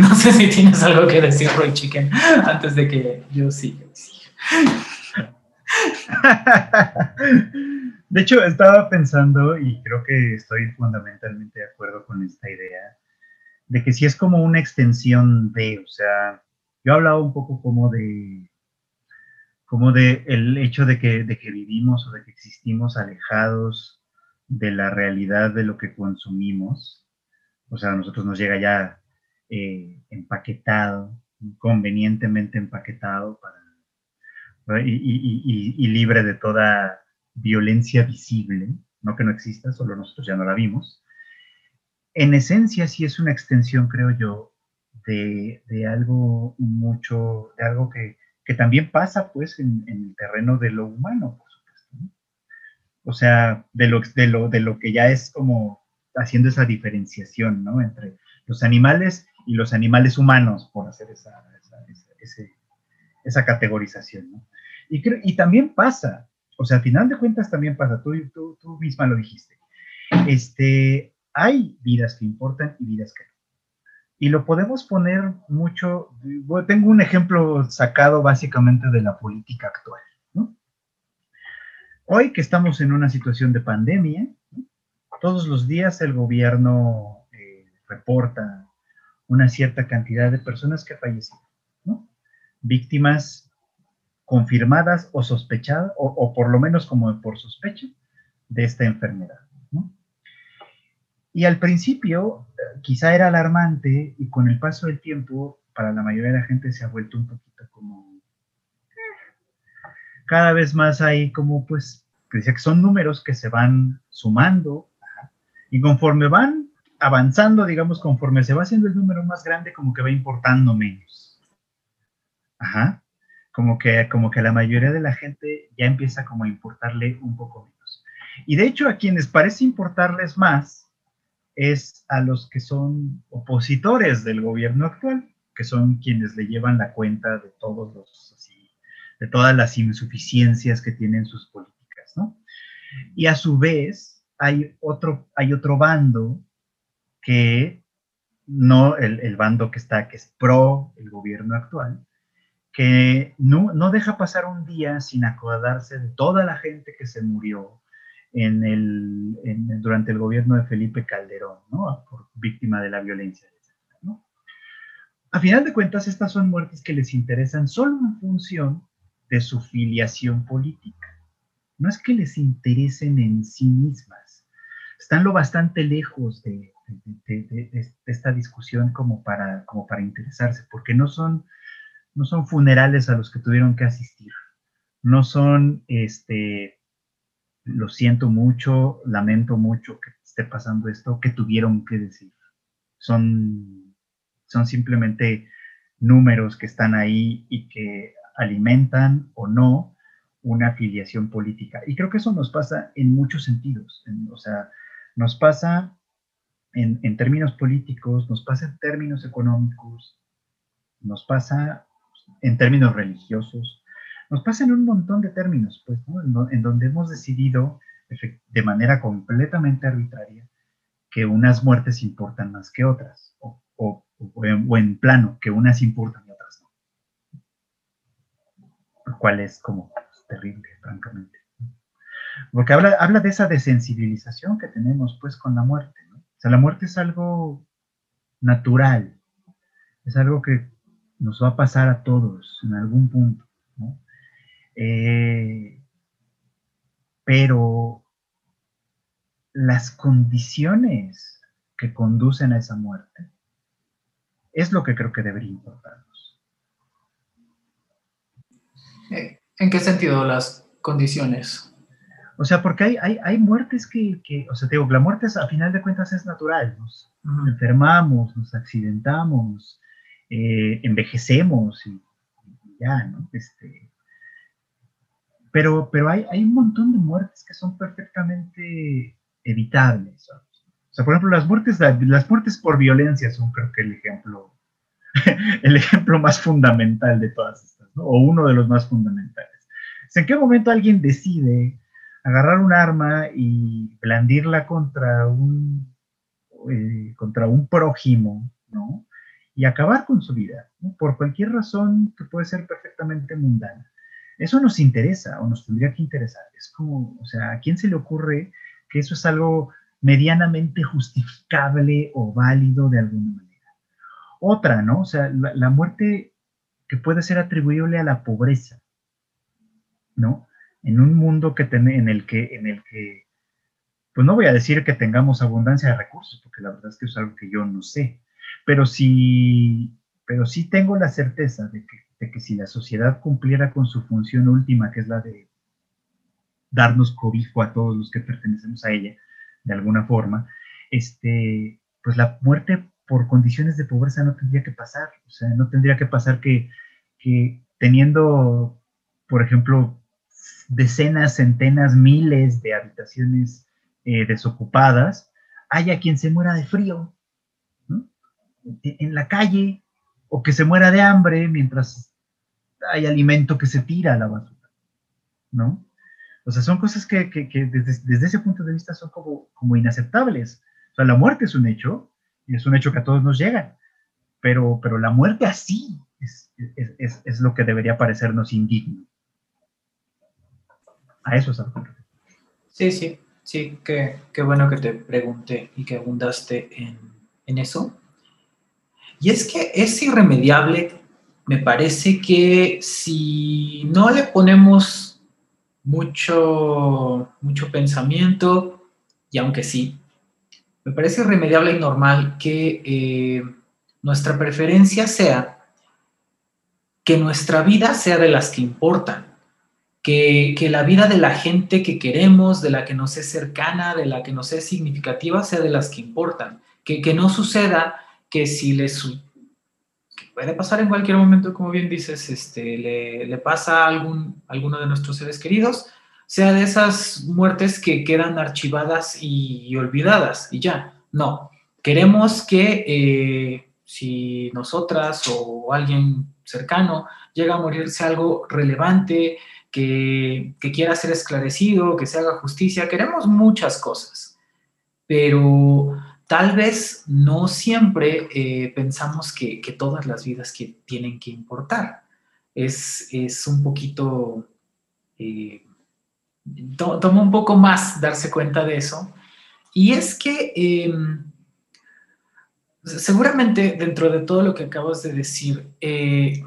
S1: No sé si tienes algo que decir, Roy Chicken, antes de que yo siga.
S2: De hecho, estaba pensando, y creo que estoy fundamentalmente de acuerdo con esta idea, de que si es como una extensión de, o sea, yo hablaba un poco como de, como de el hecho de que, de que vivimos o de que existimos alejados de la realidad de lo que consumimos. O sea, a nosotros nos llega ya eh, empaquetado, convenientemente empaquetado para, y, libre de toda violencia visible, no que no exista, solo nosotros ya no la vimos. En esencia sí es una extensión, creo yo, de, algo mucho, de algo que, también pasa pues en, el terreno de lo humano, por supuesto. O sea, de lo, de, lo, de lo que ya es como haciendo esa diferenciación, ¿no? Entre los animales y los animales humanos, por hacer esa, esa, categorización. Y, y también pasa, o sea, al final de cuentas también pasa, tú, tú, tú misma lo dijiste, este, hay vidas que importan y vidas que no. Y lo podemos poner mucho, tengo un ejemplo sacado básicamente de la política actual. Hoy que estamos en una situación de pandemia, todos los días el gobierno eh, reporta una cierta cantidad de personas que fallecieron, ¿no? Víctimas confirmadas o sospechadas, o, por lo menos como por sospecha, de esta enfermedad, ¿no? Y al principio eh, quizá era alarmante y con el paso del tiempo para la mayoría de la gente se ha vuelto un poquito como... Eh, cada vez más hay como pues, que son números que se van sumando y conforme van avanzando, digamos, conforme se va haciendo el número más grande, como que va importando menos. Ajá. Como que, como que la mayoría de la gente ya empieza como a importarle un poco menos. Y de hecho, a quienes parece importarles más es a los que son opositores del gobierno actual, que son quienes le llevan la cuenta de todos los, de todas las insuficiencias que tienen sus políticas, ¿no? Y a su vez, hay otro, hay otro bando que no el, bando que está, que es pro el gobierno actual, que no, no deja pasar un día sin acordarse de toda la gente que se murió en el, durante el gobierno de Felipe Calderón, ¿no? Por víctima de la violencia, ¿no? A final de cuentas, estas son muertes que les interesan solo en función de su filiación política. No es que les interesen en sí mismas. Están lo bastante lejos de, de, esta discusión como para, como para interesarse, porque no son, no son funerales a los que tuvieron que asistir, no son, este, lo siento mucho, lamento mucho que esté pasando esto, que tuvieron que decir. Son, son simplemente números que están ahí y que alimentan o no una afiliación política. Y creo que eso nos pasa en muchos sentidos. o sea, nos pasa en, términos políticos, nos pasa en términos económicos, nos pasa en términos religiosos, nos pasa en un montón de términos, pues, en, donde hemos decidido de manera completamente arbitraria que unas muertes importan más que otras, o, en, plano, que unas importan y otras no. Lo cual es como terrible, francamente. Porque habla, habla de esa desensibilización que tenemos pues con la muerte. O sea, la muerte es algo natural, es algo que nos va a pasar a todos en algún punto. Eh, pero las condiciones que conducen a esa muerte es lo que creo que debería importarnos.
S1: Eh, ¿En qué sentido las condiciones?
S2: O sea, porque hay, hay, muertes que, o sea, te digo, la muerte a final de cuentas es natural. Nos enfermamos, nos accidentamos, eh, envejecemos y, ya, ¿no? Este, pero pero hay, hay un montón de muertes que son perfectamente evitables. O sea, por ejemplo, las muertes, las muertes por violencia son creo que el ejemplo, el ejemplo más fundamental de todas estas, ¿no? o uno de los más fundamentales. ¿En qué momento alguien decide agarrar un arma y blandirla contra un, eh, contra un prójimo, ¿no? Y acabar con su vida, por cualquier razón que puede ser perfectamente mundana. Eso nos interesa o nos tendría que interesar. Es como, o sea, ¿a quién se le ocurre que eso es algo medianamente justificable o válido de alguna manera? Otra, ¿no? O sea, la muerte que puede ser atribuible a la pobreza, ¿no? En un mundo que en, el que, en el que, pues no voy a decir que tengamos abundancia de recursos, porque la verdad es que es algo que yo no sé, pero sí, pero sí tengo la certeza de que, de que si la sociedad cumpliera con su función última, que es la de darnos cobijo a todos los que pertenecemos a ella, de alguna forma, este, pues la muerte por condiciones de pobreza no tendría que pasar, o sea, no tendría que pasar que, que teniendo, por ejemplo, decenas, centenas, miles de habitaciones eh, desocupadas, haya quien se muera de frío en la calle o que se muera de hambre mientras hay alimento que se tira a la basura, ¿no? O sea, son cosas que, desde, ese punto de vista son como, inaceptables. O sea, la muerte es un hecho, y es un hecho que a todos nos llega, pero, la muerte así es lo que debería parecernos indigno a eso es
S1: Sí, sí, sí, qué, bueno que te pregunté y que abundaste en, en eso. Y es que es irremediable, me parece que si no le ponemos mucho, mucho pensamiento, y aunque sí, me parece irremediable y normal que eh, nuestra preferencia sea que nuestra vida sea de las que importan que, la vida de la gente que queremos, de la que nos es cercana, de la que nos es significativa, sea de las que importan. Que, no suceda que si les puede pasar en cualquier momento, como bien dices, este, le, pasa a algún, alguno de nuestros seres queridos, sea de esas muertes que quedan archivadas y, olvidadas y ya. No, queremos que eh, si nosotras o alguien cercano llega a morirse algo relevante, que, quiera ser esclarecido, que se haga justicia, queremos muchas cosas, pero tal vez no siempre eh, pensamos que, todas las vidas que tienen que importar. Es, un poquito, eh, toma un poco más darse cuenta de eso. Y es que em, seguramente dentro de todo lo que acabas de decir, eh,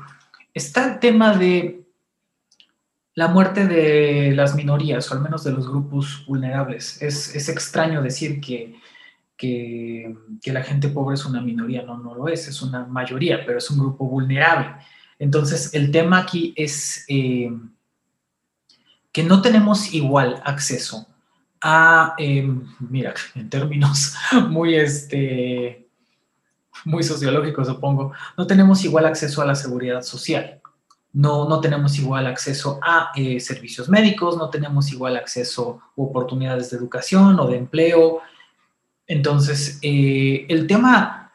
S1: está el tema de la muerte de las minorías, o al menos de los grupos vulnerables. Es, extraño decir que, que, la gente pobre es una minoría, no, no lo es, es una mayoría, pero es un grupo vulnerable. Entonces, el tema aquí es eh, que no tenemos igual acceso a, em, mira, en términos muy, este, muy sociológicos, supongo, no tenemos igual acceso a la seguridad social no, no tenemos igual acceso a eh, servicios médicos, no tenemos igual acceso a oportunidades de educación o de empleo. Entonces, eh, el tema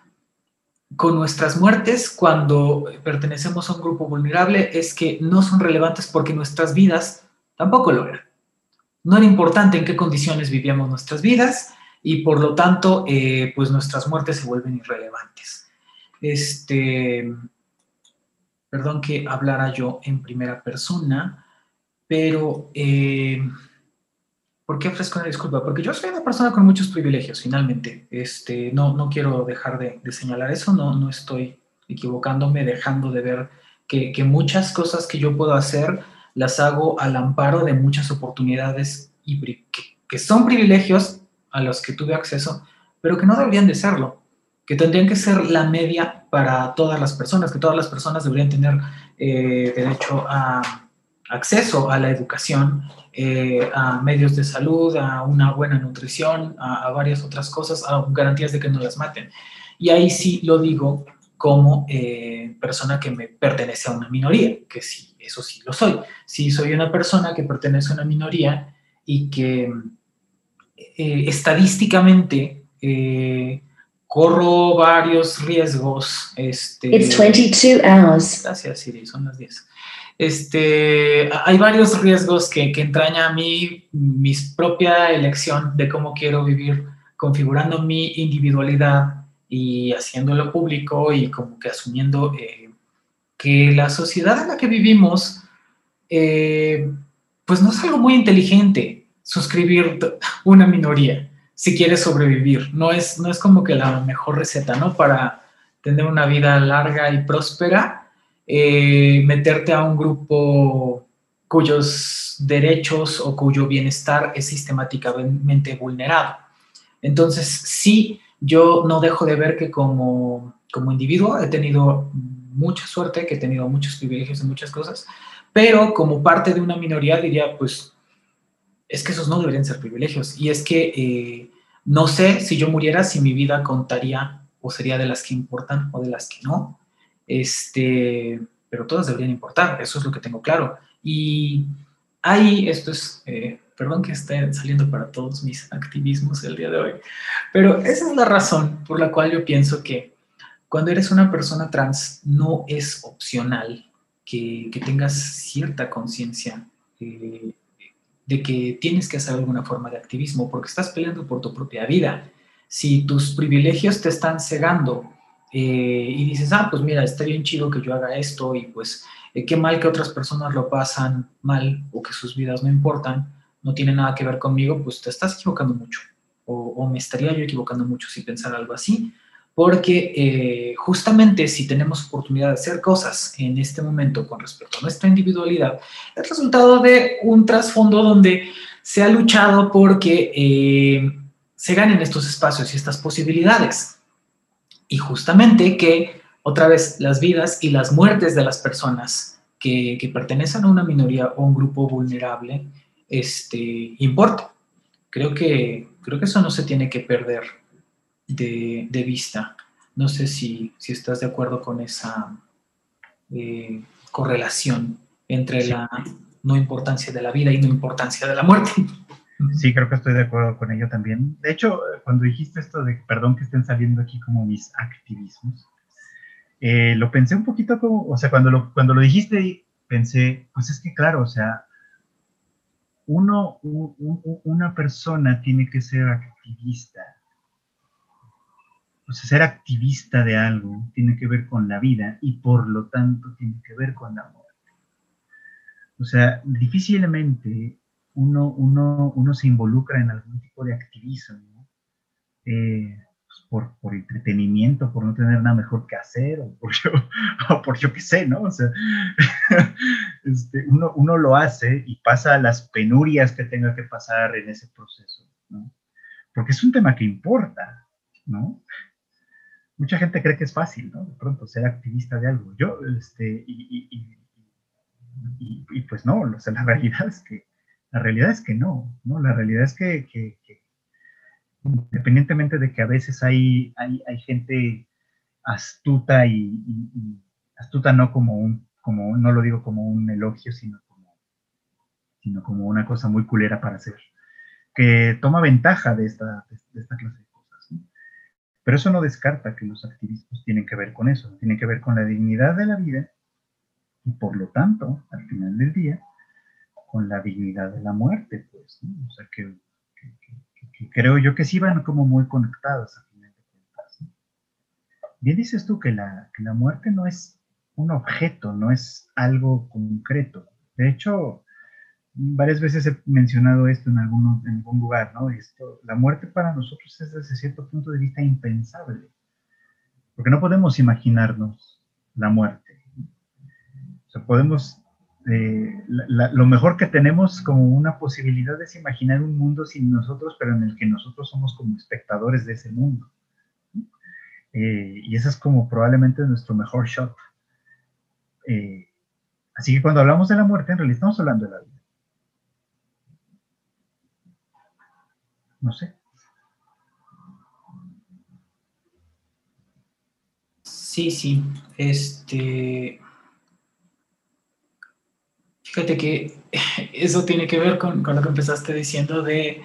S1: con nuestras muertes cuando pertenecemos a un grupo vulnerable es que no son relevantes porque nuestras vidas tampoco lo eran. No era importante en qué condiciones vivíamos nuestras vidas y por lo tanto, eh, pues nuestras muertes se vuelven irrelevantes. Este, perdón que hablara yo en primera persona, pero eh, ¿por qué ofrezco una disculpa? Porque yo soy una persona con muchos privilegios, finalmente. Este, no, no quiero dejar de, señalar eso, no, no estoy equivocándome, dejando de ver que, muchas cosas que yo puedo hacer las hago al amparo de muchas oportunidades y que, son privilegios a los que tuve acceso, pero que no deberían de serlo, que tendrían que ser la media para todas las personas, que todas las personas deberían tener eh, derecho a acceso a la educación, eh, a medios de salud, a una buena nutrición, a, varias otras cosas, a garantías de que no las maten. Y ahí sí lo digo como eh, persona que me pertenece a una minoría, que sí, eso sí lo soy. Sí soy una persona que pertenece a una minoría y que estadísticamente corro varios riesgos. Este,
S3: It's 22 hours.
S1: Gracias, Siri, son las 10 este, hay varios riesgos que, que entraña a mí mi propia elección de cómo quiero vivir, configurando mi individualidad y haciéndolo público y como que asumiendo eh, que la sociedad en la que vivimos, eh, pues no es algo muy inteligente suscribir una minoría si quieres sobrevivir. No es, no es como que la mejor receta, ¿no? Para tener una vida larga y próspera eh, meterte a un grupo cuyos derechos o cuyo bienestar es sistemáticamente vulnerado. Entonces, sí, yo no dejo de ver que como, como individuo he tenido mucha suerte, que he tenido muchos privilegios en muchas cosas, pero como parte de una minoría diría, pues, es que esos no deberían ser privilegios. Y es que eh, no sé si yo muriera, si mi vida contaría o sería de las que importan o de las que no. Este, pero todas deberían importar, eso es lo que tengo claro. Y ahí, esto es, eh, perdón que esté saliendo para todos mis activismos el día de hoy, pero esa es la razón por la cual yo pienso que cuando eres una persona trans no es opcional que, tengas cierta conciencia eh, de que tienes que hacer alguna forma de activismo porque estás peleando por tu propia vida. Si tus privilegios te están cegando eh, y dices, ah, pues mira, está bien chido que yo haga esto y pues eh, qué mal que otras personas lo pasan mal o que sus vidas no importan, no tiene nada que ver conmigo, pues te estás equivocando mucho o, me estaría yo equivocando mucho si pensar algo así, porque eh, justamente si tenemos oportunidad de hacer cosas en este momento con respecto a nuestra individualidad, es resultado de un trasfondo donde se ha luchado porque se ganen estos espacios y estas posibilidades y justamente que otra vez las vidas y las muertes de las personas que, pertenecen a una minoría o un grupo vulnerable este, importa. Creo que, creo que eso no se tiene que perder de, vista. No sé si, si, estás de acuerdo con esa eh, correlación entre la no importancia de la vida y no importancia de la muerte.
S2: Sí, creo que estoy de acuerdo con ello también. De hecho, cuando dijiste esto de, perdón que estén saliendo aquí como mis activismos, eh, lo pensé un poquito como, o sea, cuando lo, cuando lo dijiste, pensé, pues es que claro, o sea, uno, una persona tiene que ser activista. O sea, ser activista de algo tiene que ver con la vida y por lo tanto tiene que ver con la muerte. O sea, difícilmente uno, uno, uno se involucra en algún tipo de activismo, eh, pues, por, por, entretenimiento, por no tener nada mejor que hacer, o por yo, o por yo qué sé, ¿no? O sea, este, uno, uno lo hace y pasa las penurias que tenga que pasar en ese proceso, ¿no? Porque es un tema que importa, ¿no? Mucha gente cree que es fácil, ¿no? De pronto ser activista de algo. Yo, este, y, y, y, pues no, o sea, la realidad es que la realidad es que no, ¿no? La realidad es que, independientemente de que a veces hay, hay, gente astuta y, astuta no como un, como, no lo digo como un elogio, sino como, sino como una cosa muy culera para hacer, que toma ventaja de esta, de esta clase. Pero eso no descarta que los activistas tienen que ver con eso, tienen que ver con la dignidad de la vida y por lo tanto, al final del día, con la dignidad de la muerte, pues, O sea, que, creo yo que sí van como muy conectadas a final de cuentas. Bien dices tú que la, la muerte no es un objeto, no es algo concreto. De hecho, varias veces he mencionado esto en, algún, en algún lugar, ¿no? Esto, la muerte para nosotros es desde cierto punto de vista impensable, porque no podemos imaginarnos la muerte. O sea, podemos, eh, lo mejor que tenemos como una posibilidad es imaginar un mundo sin nosotros, pero en el que nosotros somos como espectadores de ese mundo. Eh, y ese es como probablemente nuestro mejor shot. Eh, así que cuando hablamos de la muerte, en realidad estamos hablando de la vida. No sé.
S1: Sí, sí. Este. Fíjate que eso tiene que ver con, lo que empezaste diciendo de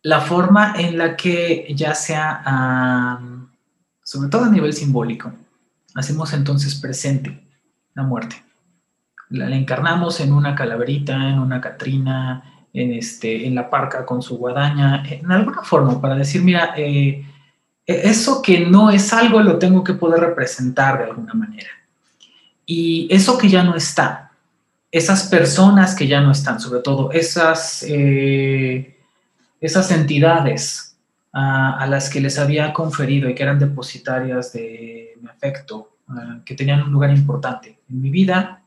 S1: la forma en la que ya sea, sobre todo a nivel simbólico, hacemos entonces presente la muerte. La, encarnamos en una calaverita, en una catrina, en, este, en la parca con su guadaña, en alguna forma, para decir, mira, eh, eso que no es algo lo tengo que poder representar de alguna manera. Y eso que ya no está, esas personas que ya no están, sobre todo esas, eh, esas entidades a, las que les había conferido y que eran depositarias de mi afecto, que tenían un lugar importante en mi vida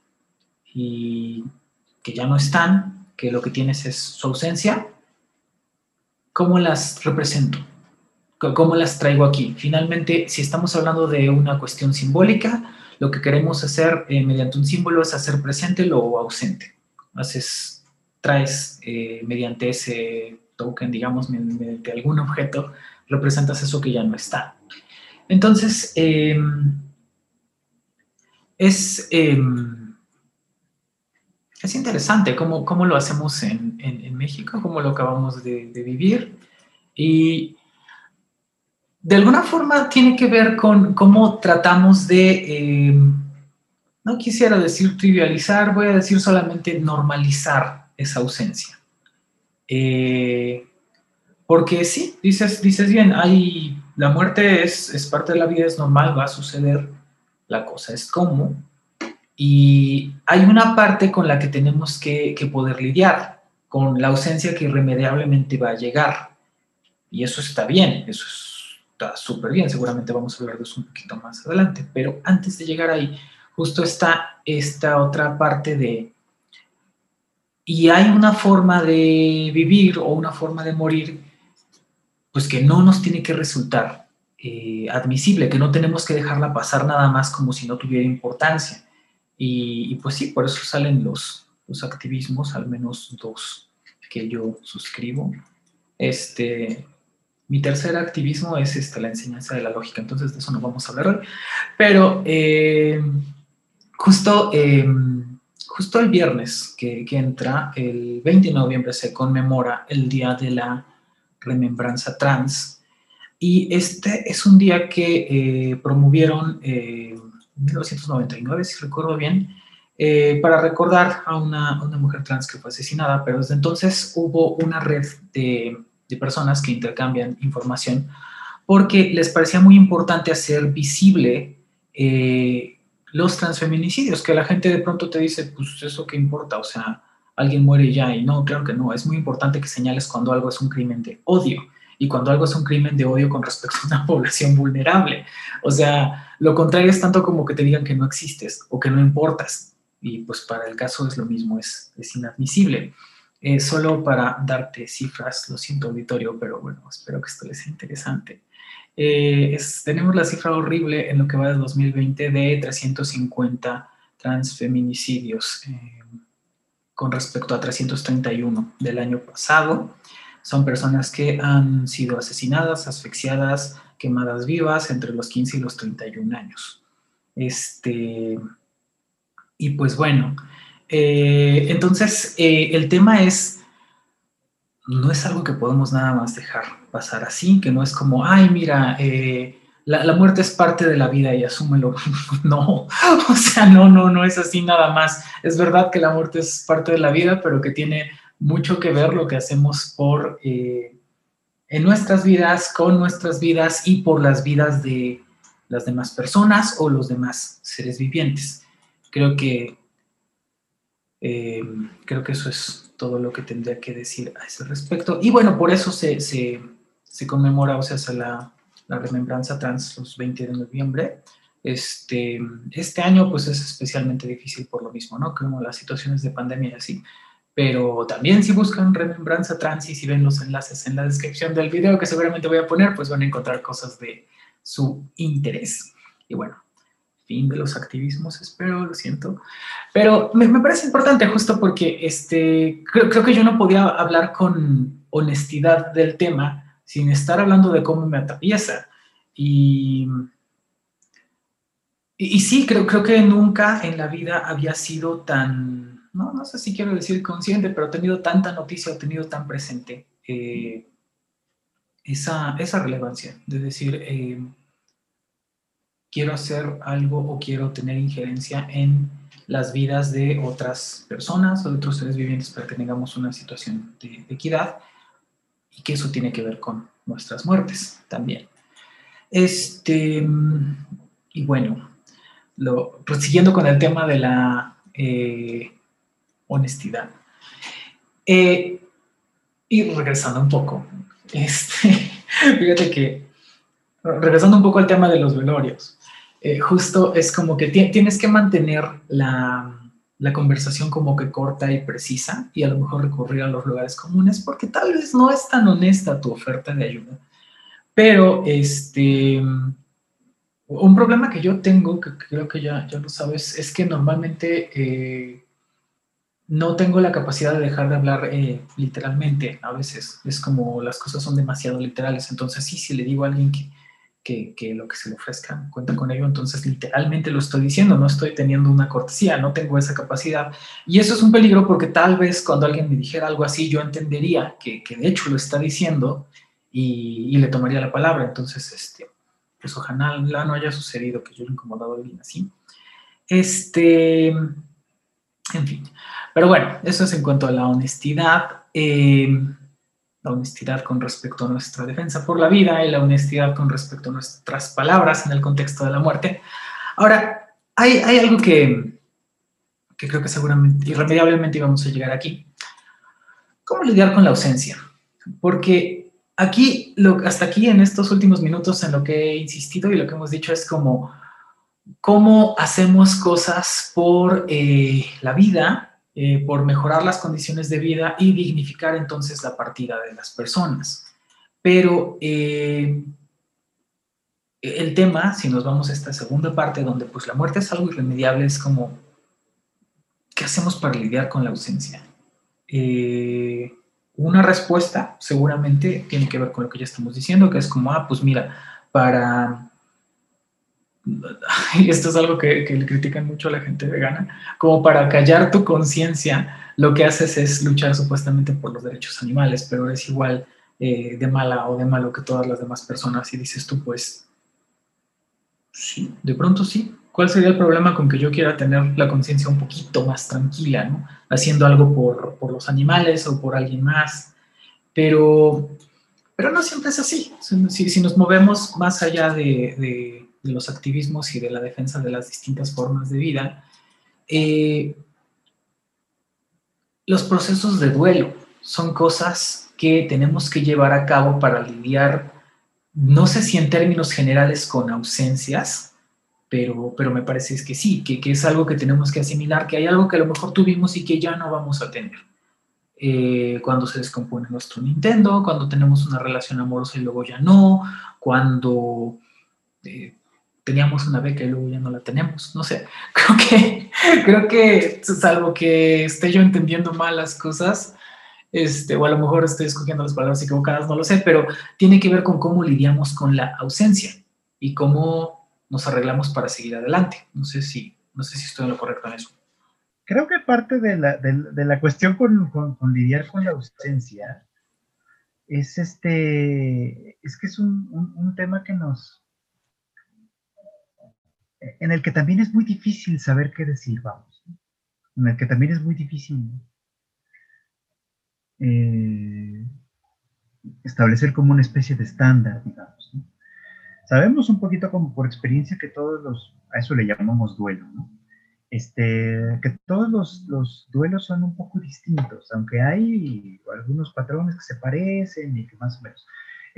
S1: y que ya no están, que lo que tienes es su ausencia, ¿cómo las represento? ¿Cómo las traigo aquí? Finalmente, si estamos hablando de una cuestión simbólica, lo que queremos hacer eh, mediante un símbolo es hacer presente lo ausente. Haces, traes eh, mediante ese token, digamos, mediante algún objeto, representas eso que ya no está. Entonces, em, es, em, es interesante cómo, cómo, lo hacemos en, México, cómo lo acabamos de, vivir. Y de alguna forma tiene que ver con cómo tratamos de, eh, no quisiera decir trivializar, voy a decir solamente normalizar esa ausencia. Eh, porque sí, dices, dices bien, hay, la muerte es, es, parte de la vida, es normal, va a suceder, la cosa es cómo. Y hay una parte con la que tenemos que, poder lidiar, con la ausencia que irremediablemente va a llegar. Y eso está bien, eso es está súper bien, seguramente vamos a hablar de eso un poquito más adelante, pero antes de llegar ahí, justo está esta otra parte de, y hay una forma de vivir o una forma de morir, pues que no nos tiene que resultar eh, admisible, que no tenemos que dejarla pasar nada más como si no tuviera importancia. Y, pues sí, por eso salen los, los activismos, al menos dos que yo suscribo. Este, mi tercer activismo es este, la enseñanza de la lógica, entonces de eso no vamos a hablar hoy. Pero eh, justo, em, justo el viernes que, entra, el 20 de noviembre, se conmemora el Día de la Remembranza Trans. Y este es un día que eh, promovieron eh, 1999, si recuerdo bien, para recordar a una, una mujer trans que fue asesinada, pero desde entonces hubo una red de de personas que intercambian información, porque les parecía muy importante hacer visible eh, los transfeminicidios, que la gente de pronto te dice, pues eso qué importa, o sea, alguien muere ya, y no, claro que no, es muy importante que señales cuando algo es un crimen de odio y cuando algo es un crimen de odio con respecto a una población vulnerable. O sea, lo contrario es tanto como que te digan que no existes o que no importas. Y pues para el caso es lo mismo, es, es inadmisible. Eh, solo para darte cifras, lo siento auditorio, pero bueno, espero que esto les sea interesante. Eh, tenemos la cifra horrible en lo que va de 2020 de 350 transfeminicidios eh, con respecto a 331 del año pasado. Son personas que han sido asesinadas, asfixiadas, quemadas vivas entre los 15 y los 31 años. Este, y pues bueno, eh, entonces, eh, el tema es, no es algo que podemos nada más dejar pasar así, que no es como, ay, mira, eh, la, muerte es parte de la vida y asúmelo. no, o sea, no, no, no es así nada más. Es verdad que la muerte es parte de la vida, pero que tiene mucho que ver lo que hacemos por, en nuestras vidas, con nuestras vidas y por las vidas de las demás personas o los demás seres vivientes. Creo que eh, creo que eso es todo lo que tendría que decir a ese respecto. Y bueno, por eso se, se, se conmemora, o sea, la, la remembranza trans los 20 de noviembre. Este, este año pues es especialmente difícil por lo mismo, ¿no? Como las situaciones de pandemia y así. Pero también si buscan Remembranza Trans y ven los enlaces en la descripción del video que seguramente voy a poner, pues van a encontrar cosas de su interés. Y bueno, fin de los activismos, espero, lo siento. Pero me, parece importante justo porque este, creo, que yo no podía hablar con honestidad del tema sin estar hablando de cómo me atraviesa. Y, y, sí, creo, creo que nunca en la vida había sido tan no, no sé si quiero decir consciente, pero tenido tanta noticia, he tenido tan presente eh, esa, esa, relevancia de decir, eh, quiero hacer algo o quiero tener injerencia en las vidas de otras personas o de otros seres vivientes para que tengamos una situación de, equidad y que eso tiene que ver con nuestras muertes también. Este, y bueno, lo, prosiguiendo con el tema de la eh, honestidad. Eh, y regresando un poco, este, fíjate que, regresando un poco al tema de los velorios, eh, justo es como que tienes que mantener la, la, conversación como que corta y precisa y a lo mejor recurrir a los lugares comunes porque tal vez no es tan honesta tu oferta de ayuda. Pero este, un problema que yo tengo, que creo que ya, ya lo sabes, es que normalmente eh, no tengo la capacidad de dejar de hablar eh, literalmente a veces. Es como las cosas son demasiado literales. Entonces, sí, si le digo a alguien que, que, lo que se le ofrezca cuenta con ello, entonces literalmente lo estoy diciendo, no estoy teniendo una cortesía, no tengo esa capacidad. Y eso es un peligro porque tal vez cuando alguien me dijera algo así, yo entendería que, que de hecho lo está diciendo y, y, le tomaría la palabra. Entonces, este, pues ojalá no haya sucedido que yo le incomodado a alguien así. Este, en fin. Pero bueno, eso es en cuanto a la honestidad, eh, la honestidad con respecto a nuestra defensa por la vida y la honestidad con respecto a nuestras palabras en el contexto de la muerte. Ahora, hay, algo que, que creo que seguramente, irremediablemente íbamos a llegar aquí. ¿Cómo lidiar con la ausencia? Porque aquí, lo, hasta aquí en estos últimos minutos en lo que he insistido y lo que hemos dicho es como cómo hacemos cosas por eh, la vida eh, por mejorar las condiciones de vida y dignificar entonces la partida de las personas. Pero eh, el tema, si nos vamos a esta segunda parte, donde pues la muerte es algo irremediable, es como, ¿qué hacemos para lidiar con la ausencia? Eh, una respuesta seguramente tiene que ver con lo que ya estamos diciendo, que es como, ah, pues mira, para esto es algo que, le critican mucho a la gente vegana, como para callar tu conciencia, lo que haces es luchar supuestamente por los derechos animales, pero eres igual eh, de mala o de malo que todas las demás personas y dices tú, pues, sí, de pronto sí. ¿Cuál sería el problema con que yo quiera tener la conciencia un poquito más tranquila. Haciendo algo por, los animales o por alguien más. Pero, pero no siempre es así. Si, si nos movemos más allá de los activismos y de la defensa de las distintas formas de vida, eh, los procesos de duelo son cosas que tenemos que llevar a cabo para lidiar, no sé si en términos generales con ausencias, pero, pero me parece que sí, que, que, es algo que tenemos que asimilar, que hay algo que a lo mejor tuvimos y que ya no vamos a tener. Eh, cuando se descompone nuestro Nintendo, cuando tenemos una relación amorosa y luego ya no, cuando eh, teníamos una beca y luego ya no la tenemos. No sé, creo que, creo que salvo que esté yo entendiendo mal las cosas, este, o a lo mejor estoy escogiendo las palabras equivocadas, no lo sé, pero tiene que ver con cómo lidiamos con la ausencia y cómo nos arreglamos para seguir adelante. No sé si, no sé si estoy en lo correcto en eso.
S2: Creo que parte de la, de, la cuestión con, con, lidiar con la ausencia es este, es que es un, un tema que nos, en el que también es muy difícil saber qué decir, vamos. En el que también es muy difícil eh, establecer como una especie de estándar, digamos. Sabemos un poquito como por experiencia que todos los, a eso le llamamos duelo. Este, que todos los, los, duelos son un poco distintos, aunque hay algunos patrones que se parecen y que más o menos.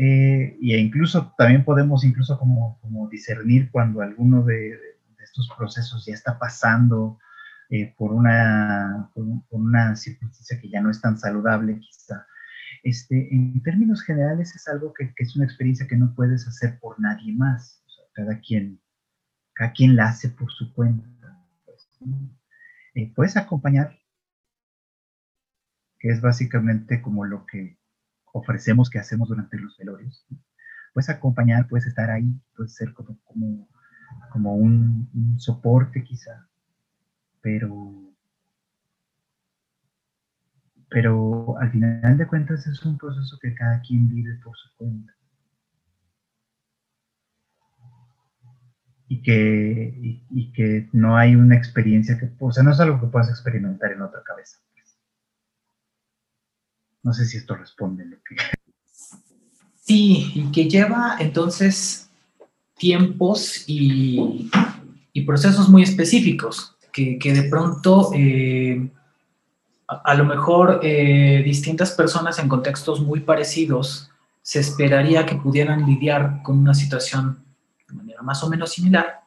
S2: Y incluso también podemos incluso como, como discernir cuando alguno de, estos procesos ya está pasando eh, por, una, por, una circunstancia que ya no es tan saludable quizá. Este, en términos generales es algo que, es una experiencia que no puedes hacer por nadie más. cada, quien, cada quien la hace por su cuenta. Pues, eh, puedes acompañar, que es básicamente como lo que ofrecemos que hacemos durante los velorios. Puedes acompañar, puedes estar ahí, puedes ser como un, soporte quizá, pero, pero al final de cuentas es un proceso que cada quien vive por su cuenta. Y que, y que no hay una experiencia que, o sea, no es algo que puedas experimentar en otra cabeza. No sé si esto responde lo que...
S1: Sí, y que lleva entonces tiempos y, procesos muy específicos, que, de pronto eh, a, lo mejor eh, distintas personas en contextos muy parecidos se esperaría que pudieran lidiar con una situación de manera más o menos similar,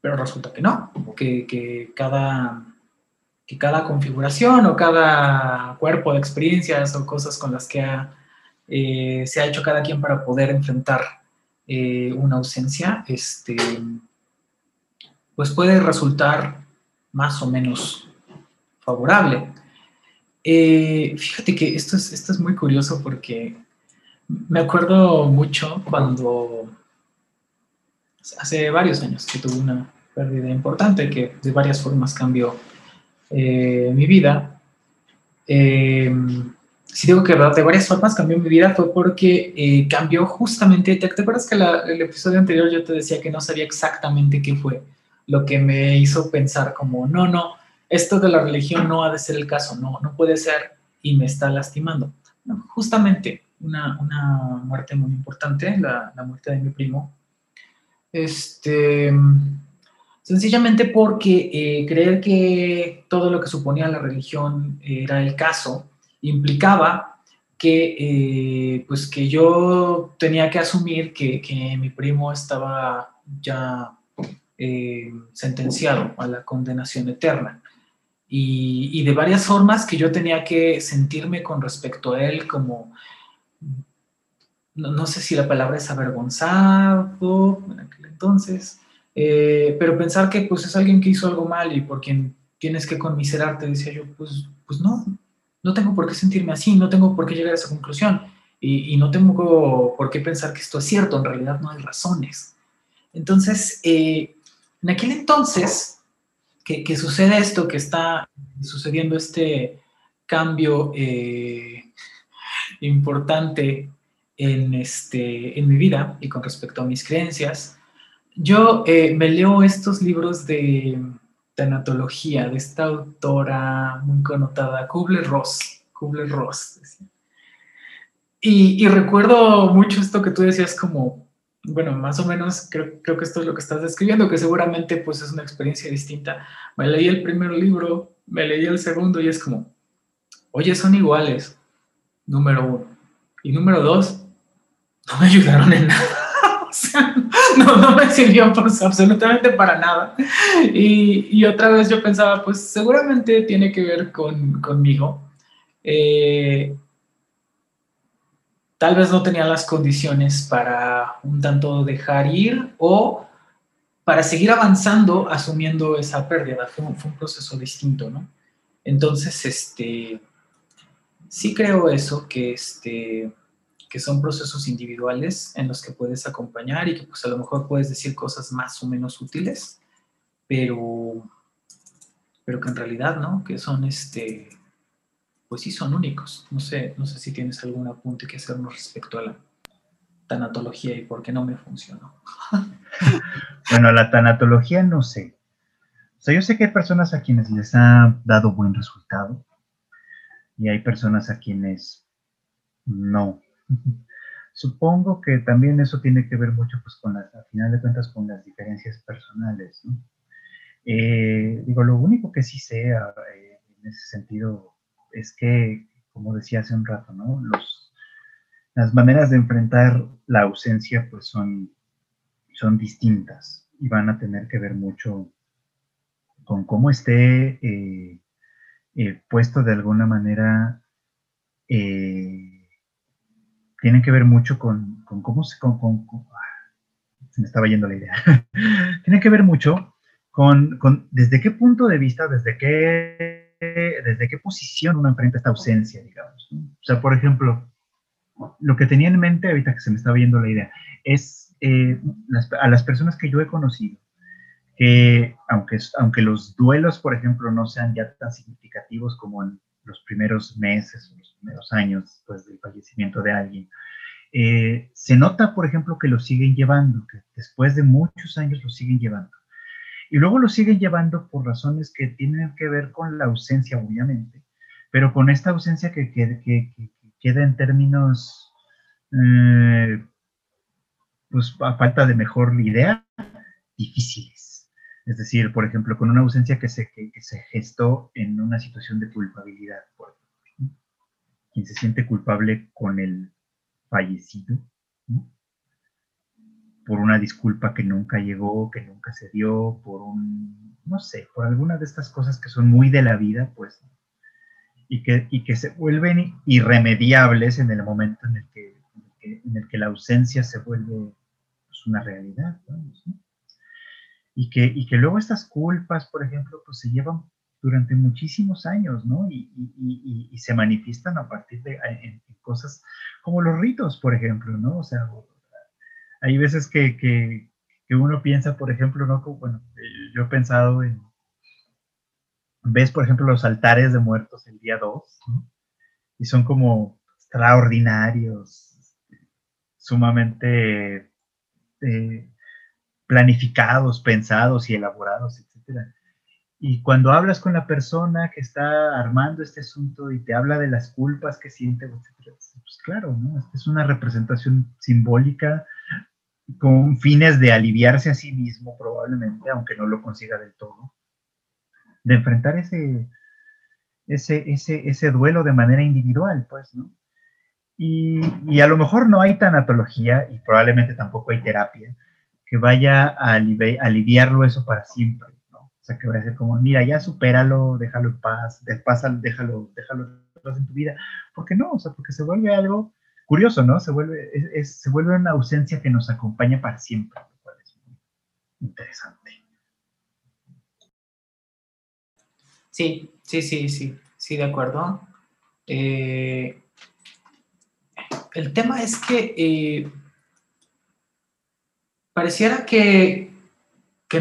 S1: pero resulta que no, que, que cada que cada configuración o cada cuerpo de experiencias o cosas con las que eh, se ha hecho cada quien para poder enfrentar eh, una ausencia, este, pues puede resultar más o menos favorable. Eh, fíjate que esto es, esto es muy curioso porque me acuerdo mucho cuando hace varios años que tuve una pérdida importante que de varias formas cambió eh, mi vida, eh, si digo que de varias formas cambió mi vida fue porque eh, cambió justamente, ¿te, acuerdas que el episodio anterior yo te decía que no sabía exactamente qué fue lo que me hizo pensar como, no, no, esto de la religión no ha de ser el caso, no, no puede ser y me está lastimando. justamente una, una, muerte muy importante, la, la muerte de mi primo, este, Sencillamente porque eh, creer que todo lo que suponía la religión era el caso implicaba que, eh, pues que yo tenía que asumir que, mi primo estaba ya eh, sentenciado a la condenación eterna. Y, de varias formas que yo tenía que sentirme con respecto a él como, no, no sé si la palabra es avergonzado en aquel entonces, eh, pero pensar que pues es alguien que hizo algo mal y por quien tienes que conmiserarte, decía yo, pues, pues no, no tengo por qué sentirme así, no tengo por qué llegar a esa conclusión y, no tengo por qué pensar que esto es cierto, en realidad no hay razones. Entonces, eh, en aquel entonces que, sucede esto, que está sucediendo este cambio eh, importante en, este, en mi vida y con respecto a mis creencias, yo eh, me leo estos libros de tanatología de esta autora muy connotada, Kubler-Ross. Kubler-Ross. Y, recuerdo mucho esto que tú decías como, bueno, más o menos creo, creo, que esto es lo que estás describiendo, que seguramente pues es una experiencia distinta. Me leí el primer libro, me leí el segundo y es como, oye, son iguales, número uno. Y número dos, no me ayudaron en nada. no, no me sirvió absolutamente para nada. Y, otra vez yo pensaba, pues seguramente tiene que ver con, conmigo. Eh, tal vez no tenía las condiciones para un tanto dejar ir o para seguir avanzando asumiendo esa pérdida. Fue, fue un proceso distinto, ¿no? Entonces, este, sí creo eso, que este, que son procesos individuales en los que puedes acompañar y que pues a lo mejor puedes decir cosas más o menos útiles, pero, pero que en realidad, ¿no? Que son, este, pues sí son únicos. No sé, no sé si tienes algún apunte que hacernos respecto a la tanatología y por qué no me funcionó.
S2: bueno, la tanatología no sé. O sea, yo sé que hay personas a quienes les ha dado buen resultado y hay personas a quienes no. Supongo que también eso tiene que ver mucho, pues, con las, a final de cuentas, con las diferencias personales. Eh, digo, lo único que sí sé eh, en ese sentido es que, como decía hace un rato, ¿no? Las maneras de enfrentar la ausencia pues son, son distintas y van a tener que ver mucho con cómo esté eh, puesto de alguna manera, tienen que ver mucho con, cómo se, con, ah, se me estaba yendo la idea, tiene que ver mucho con, desde qué punto de vista, desde qué, desde qué posición uno enfrenta esta ausencia, digamos. O sea, por ejemplo, lo que tenía en mente ahorita que se me estaba yendo la idea es a las personas que yo he conocido que aunque, aunque los duelos, por ejemplo, no sean ya tan significativos como en los primeros meses los primeros años después del fallecimiento de alguien, eh, se nota, por ejemplo, que lo siguen llevando, que después de muchos años lo siguen llevando. Y luego lo siguen llevando por razones que tienen que ver con la ausencia, obviamente, pero con esta ausencia que, queda en términos, eh, pues a falta de mejor idea, difíciles. Es decir, por ejemplo, con una ausencia que se, se gestó en una situación de culpabilidad. Por ejemplo, Quien se siente culpable con el fallecido, por una disculpa que nunca llegó, que nunca se dio, por un, no sé, por alguna de estas cosas que son muy de la vida, pues, y que, y que se vuelven irremediables en el momento en el que, en el que, la ausencia se vuelve pues, una realidad. ¿no? Y que, y que luego estas culpas, por ejemplo, pues se llevan durante muchísimos años, ¿no? Y, y, y, se manifiestan a partir de cosas como los ritos, por ejemplo, ¿no? O sea, hay veces que, que, uno piensa, por ejemplo, ¿no? Bueno, yo he pensado en, ves, por ejemplo, los altares de muertos el día 2, ¿no? Y son como extraordinarios, sumamente... Eh, planificados, pensados y elaborados, etc. Y cuando hablas con la persona que está armando este asunto y te habla de las culpas que siente, pues claro, ¿no? es una representación simbólica con fines de aliviarse a sí mismo probablemente, aunque no lo consiga del todo, de enfrentar ese, ese, ese, ese duelo de manera individual, pues, ¿no? Y, y, a lo mejor no hay tanatología y probablemente tampoco hay terapia, que vaya a aliviarlo eso para siempre, ¿no? O sea, que vaya a ser como, mira, ya supéralo, déjalo en paz, de déjalo, déjalo en tu vida. ¿Por qué no? O sea, porque se vuelve algo curioso, ¿no? Se vuelve, se vuelve una ausencia que nos acompaña para siempre, lo cual es muy interesante.
S1: Sí, sí, sí, sí, sí, de acuerdo. Eh, el tema es que eh, pareciera que,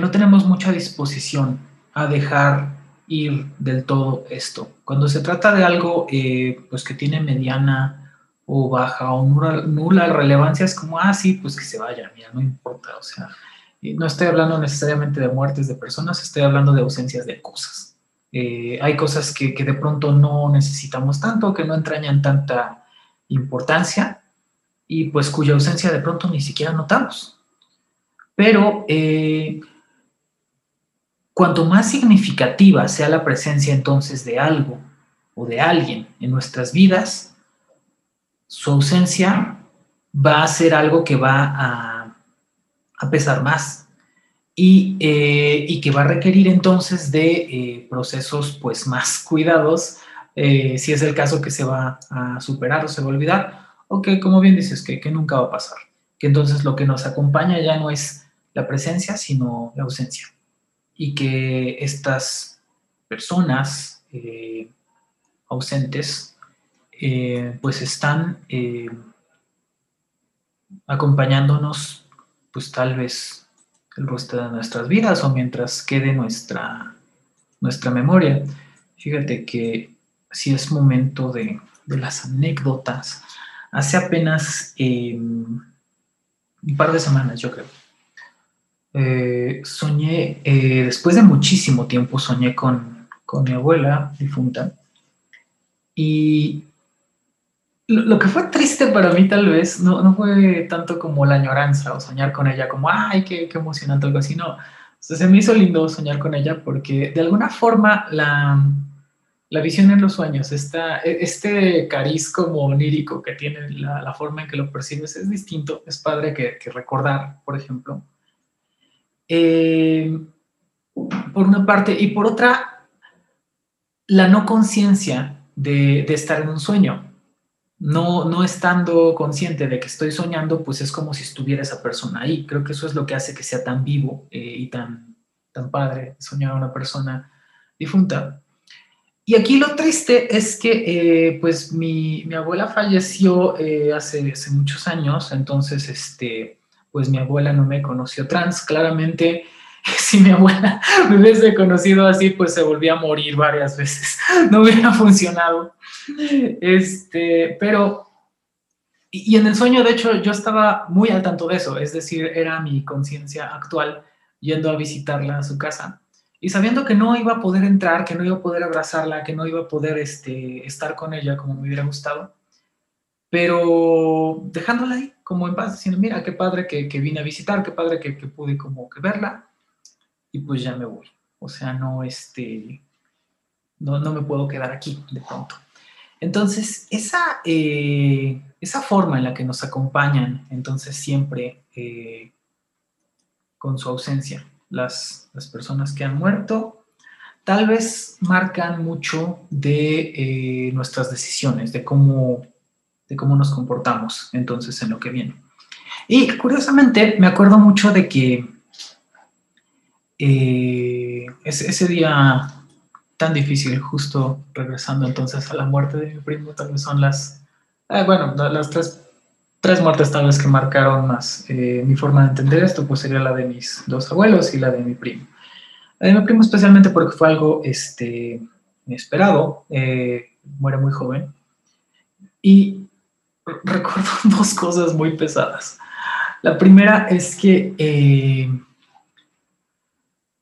S1: no tenemos mucha disposición a dejar ir del todo esto. Cuando se trata de algo eh, pues que tiene mediana o baja o nula, relevancia, es como, ah, sí, pues que se vaya, mira, no importa. O sea, no estoy hablando necesariamente de muertes de personas, estoy hablando de ausencias de cosas. Eh, hay cosas que, que, de pronto no necesitamos tanto, que no entrañan tanta importancia y pues cuya ausencia de pronto ni siquiera notamos. Pero eh, cuanto más significativa sea la presencia entonces de algo o de alguien en nuestras vidas, su ausencia va a ser algo que va a, pesar más eh, y, que va a requerir entonces de eh, procesos pues más cuidados, si es el caso que se va a superar o se va a olvidar, o que como bien dices, que, que nunca va a pasar, que entonces lo que nos acompaña ya no es la presencia, sino la ausencia. Y que estas personas eh, ausentes, eh, pues están eh, acompañándonos, pues tal vez el resto de nuestras vidas o mientras quede nuestra, nuestra memoria. Fíjate que si es momento de, de las anécdotas, hace apenas un par de semanas, yo creo, eh, soñé, eh, después de muchísimo tiempo, soñé con, con mi abuela difunta. Y lo, que fue triste para mí tal vez no, no, fue tanto como la añoranza o soñar con ella, como, ay, qué, qué emocionante, algo así, no. se me hizo lindo soñar con ella porque de alguna forma la, la visión en los sueños, esta, e, este cariz como onírico que tiene la, forma en que lo percibes es distinto, es padre que, recordar, por ejemplo. Eh, por una parte, y por otra, la no conciencia de, estar en un sueño. No, no estando consciente de que estoy soñando, pues es como si estuviera esa persona ahí. Creo que eso es lo que hace que sea tan vivo eh, y tan, tan padre soñar a una persona difunta. Y aquí lo triste es que eh, pues mi, abuela falleció hace, hace, muchos años, entonces este, pues mi abuela no me conoció trans. Claramente, si mi abuela me hubiese conocido así, pues se volvía a morir varias veces. No hubiera funcionado. Este, pero, y, y en el sueño, de hecho, yo estaba muy al tanto de eso, es decir, era mi conciencia actual yendo a visitarla a su casa y sabiendo que no iba a poder entrar, que no iba a poder abrazarla, que no iba a poder este, estar con ella como me hubiera gustado, pero dejándola ahí como en paz, diciendo, mira, qué padre que, que vine a visitar, qué padre que, que, pude como que verla, y pues ya me voy. O sea, no, este, no, no me puedo quedar aquí de pronto. Entonces, esa, eh, esa forma en la que nos acompañan, entonces siempre eh, con su ausencia, las, personas que han muerto, tal vez marcan mucho de eh, nuestras decisiones, de cómo, de cómo nos comportamos entonces en lo que viene. Y curiosamente me acuerdo mucho de que eh, ese, día tan difícil, justo regresando entonces a la muerte de mi primo, tal vez son las, eh, bueno, las tres tres muertes tal vez que marcaron más eh, mi forma de entender esto, pues sería la de mis dos abuelos y la de mi primo. La de mi primo especialmente porque fue algo este, inesperado, eh, muere muy joven. Y recuerdo dos cosas muy pesadas. La primera es que eh,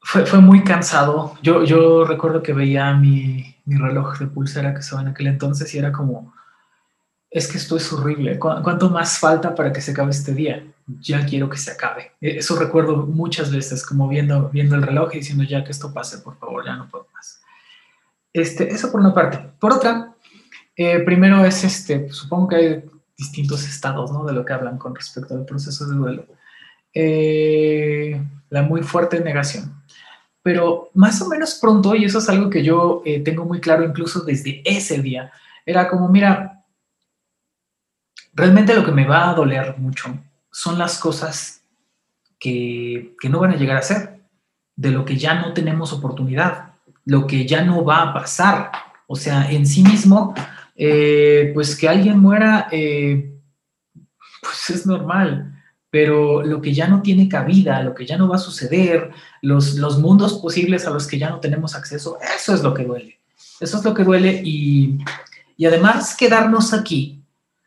S1: fue, fue, muy cansado. Yo, yo recuerdo que veía mi, mi reloj de pulsera que estaba en aquel entonces y era como es que esto es horrible. ¿Cuánto más falta para que se acabe este día? Ya quiero que se acabe. E, eso recuerdo muchas veces, como viendo, viendo el reloj y diciendo ya que esto pase, por favor, ya no puedo más. Este, eso por una parte. Por otra, eh, primero es este, supongo que hay distintos estados ¿no? de lo que hablan con respecto al proceso de duelo. Eh, la muy fuerte negación. Pero más o menos pronto, y eso es algo que yo eh, tengo muy claro incluso desde ese día, era como, mira, realmente lo que me va a doler mucho son las cosas que, no van a llegar a ser, de lo que ya no tenemos oportunidad, lo que ya no va a pasar. O sea, en sí mismo, eh, pues que alguien muera, eh, pues es normal, pero lo que ya no tiene cabida, lo que ya no va a suceder, los, los mundos posibles a los que ya no tenemos acceso, eso es lo que duele. Eso es lo que duele y, y además quedarnos aquí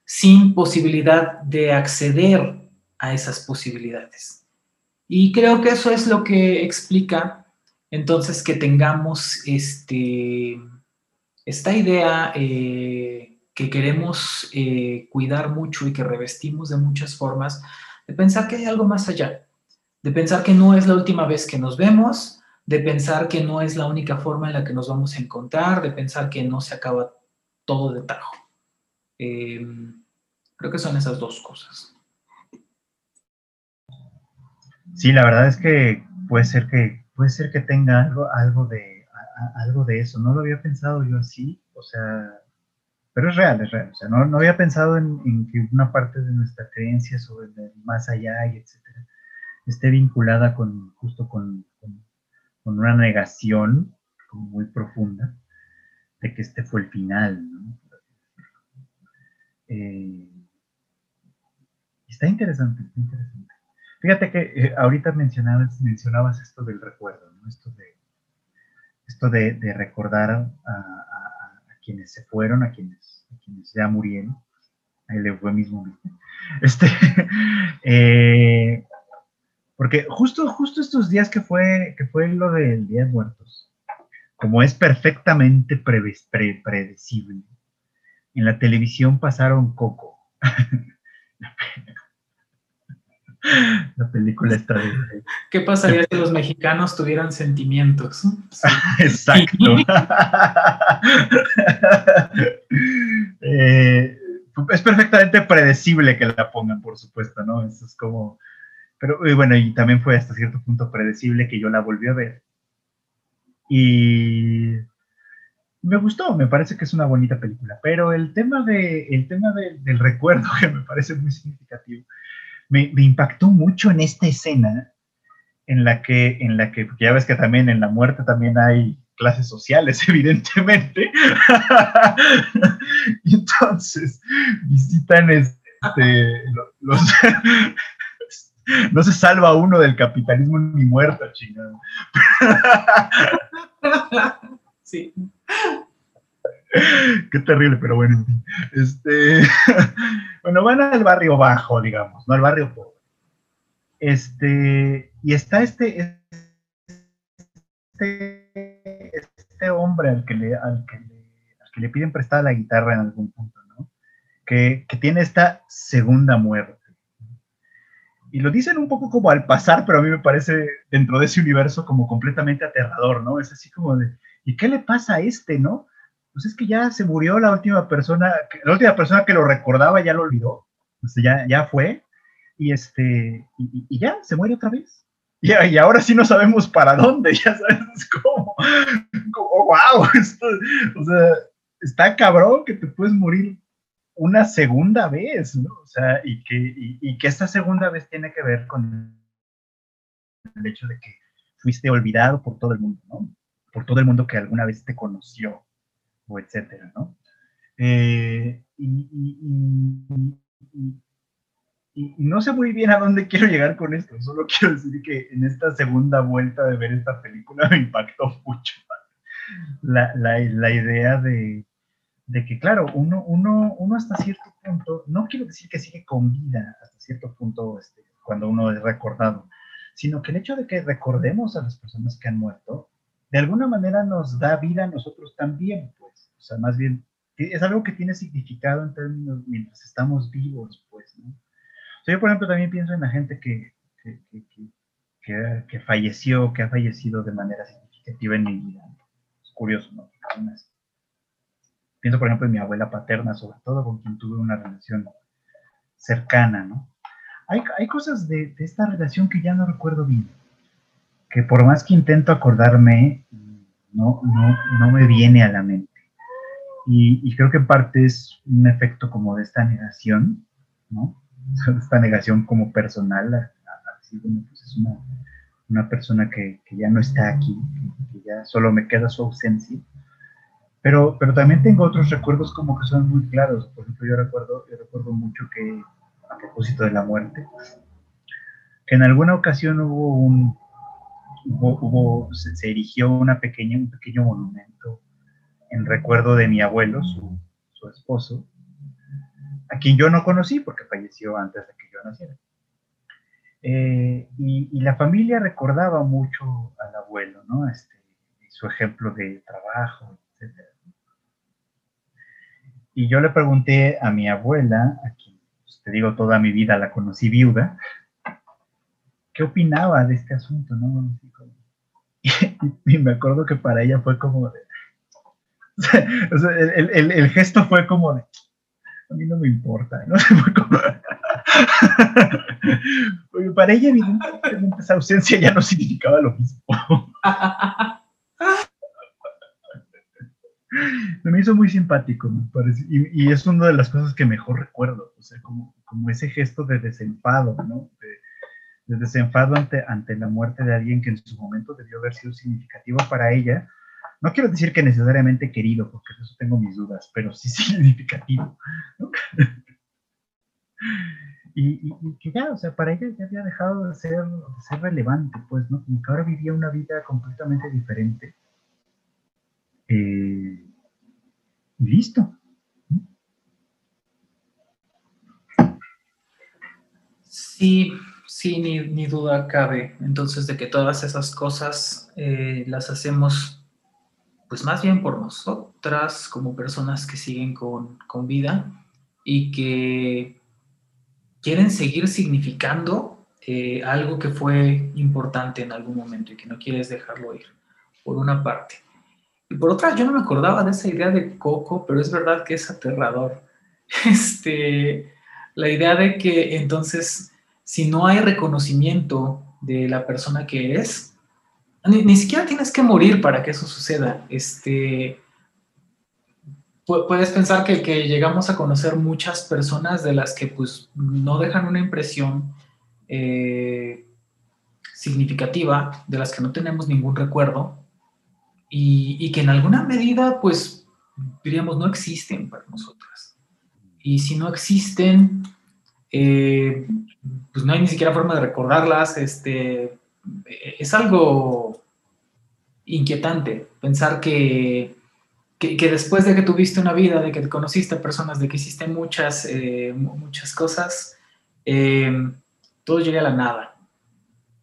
S1: sin posibilidad de acceder a esas posibilidades. Y creo que eso es lo que explica entonces que tengamos este, esta idea eh, que queremos eh, cuidar mucho y que revestimos de muchas formas, de pensar que hay algo más allá, de pensar que no es la última vez que nos vemos, de pensar que no es la única forma en la que nos vamos a encontrar, de pensar que no se acaba todo de tajo. Em, creo que son esas dos cosas.
S2: Sí, la verdad es que puede ser que puede ser que tenga algo, algo de algo de eso. No lo había pensado yo así, o sea, pero es real, es real. O sea, no, no había pensado en, que una parte de nuestra creencia sobre el más allá y etcétera esté vinculada con justo con, con, una negación como muy profunda de que este fue el final, ¿no? Eh, está interesante, está interesante. Fíjate que eh, ahorita mencionabas, mencionabas esto del recuerdo, ¿no? esto de, esto de, recordar a, quienes se fueron, a quienes, quienes ya murieron, el eufemismo, este, eh, porque justo, justo estos días que fue, que fue lo del Día de Muertos, como es perfectamente predecible, en la televisión pasaron Coco. La película está de...
S1: ¿Qué pasaría si los mexicanos tuvieran sentimientos?
S2: Exacto. Eh, es perfectamente predecible que la pongan, por supuesto, ¿no? Eso es como... Pero bueno, y también fue hasta cierto punto predecible que yo la volví a ver. Y me gustó, me parece que es una bonita película, pero el tema, de, el tema del recuerdo, que me parece muy significativo, me, impactó mucho en esta escena en la que, en la que, ya ves que también en la muerte también hay clases sociales, evidentemente. y entonces visitan este, los, no se salva uno del capitalismo ni muerto, chingado.
S1: sí.
S2: Qué terrible, pero bueno, Este, bueno, van al barrio bajo, digamos, no al barrio pobre. Este, y está este, este, este hombre al que, le, al, que le, piden prestada la guitarra en algún punto, ¿no? Que, que tiene esta segunda muerte. Y lo dicen un poco como al pasar, pero a mí me parece dentro de ese universo como completamente aterrador, ¿no? Es así como de, ¿y qué le pasa a este, no? Pues es que ya se murió la última persona, la última persona que lo recordaba ya lo olvidó, o sea, ya, ya fue, y este, y, ya, se muere otra vez. Y, y, ahora sí no sabemos para dónde, ya sabes cómo, como wow, esto, o sea, está cabrón que te puedes morir una segunda vez, ¿no? O sea, y que, y, que esta segunda vez tiene que ver con el hecho de que fuiste olvidado por todo el mundo, ¿no? Por todo el mundo que alguna vez te conoció, o etcétera, ¿no? Eh, y, no sé muy bien a dónde quiero llegar con esto, solo quiero decir que en esta segunda vuelta de ver esta película me impactó mucho la, la idea de, de que, claro, uno, uno, uno hasta cierto punto, no quiero decir que sigue con vida hasta cierto punto este, cuando uno es recordado, sino que el hecho de que recordemos a las personas que han muerto, de alguna manera nos da vida a nosotros también, pues, o sea, más bien, es algo que tiene significado en términos mientras estamos vivos, pues, ¿no? O sea, yo, por ejemplo, también pienso en la gente que, que, que, que falleció, que ha fallecido de manera significativa en mi vida. Es curioso, ¿no? Pienso, por ejemplo, en mi abuela paterna, sobre todo, con quien tuve una relación cercana, ¿no? Hay, hay cosas de, esta relación que ya no recuerdo bien, que por más que intento acordarme, no, no, no me viene a la mente. Y, creo que en parte es un efecto como de esta negación, ¿no? Esta negación como personal, así como pues es una, una persona que, que, ya no está aquí, que, que ya solo me queda su ausencia pero, pero también tengo otros recuerdos como que son muy claros. Por ejemplo, yo recuerdo, yo recuerdo mucho que, a propósito de la muerte, que en alguna ocasión hubo un, hubo, se, erigió una pequeña, un pequeño monumento en recuerdo de mi abuelo, su, esposo, a quien yo no conocí porque falleció antes de que yo naciera. Eh, y, y, la familia recordaba mucho al abuelo, ¿no? Este, su ejemplo de trabajo, etc. Y yo le pregunté a mi abuela, a quien pues, te digo toda mi vida la conocí viuda, qué opinaba de este asunto, ¿no? Y, me acuerdo que para ella fue como de... El, gesto fue como de... A mí no me importa, ¿no? Fue como, para ella evidentemente esa ausencia ya no significaba lo mismo. me hizo muy simpático, me parece. Y, es una de las cosas que mejor recuerdo, o sea, como, ese gesto de desenfado, ¿no? Desenfado ante, ante la muerte de alguien que en su momento debió haber sido significativo para ella. No quiero decir que necesariamente querido, porque eso tengo mis dudas, pero sí significativo. y, que ya, o sea, para ella ya había dejado de ser, de ser relevante, pues, ¿no? Como que ahora vivía una vida completamente diferente eh, listo.
S1: Sí, sí, ni, duda cabe. Entonces, de que todas esas cosas eh, las hacemos, pues más bien por nosotras, como personas que siguen con, vida y que quieren seguir significando eh, algo que fue importante en algún momento y que no quieres dejarlo ir, por una parte. Y por otra, yo no me acordaba de esa idea de Coco, pero es verdad que es aterrador. Este, la idea de que entonces, si no hay reconocimiento de la persona que eres, ni, siquiera tienes que morir para que eso suceda. Este, puedes pensar que, que, llegamos a conocer muchas personas de las que pues no dejan una impresión eh, significativa, de las que no tenemos ningún recuerdo y, que en alguna medida pues diríamos no existen para nosotras. Y si no existen, eh, pues no hay ni siquiera forma de recordarlas. Este, es algo inquietante pensar que que, después de que tuviste una vida, de que conociste personas, de que hiciste muchas, eh, muchas cosas, eh, todo llega a la nada.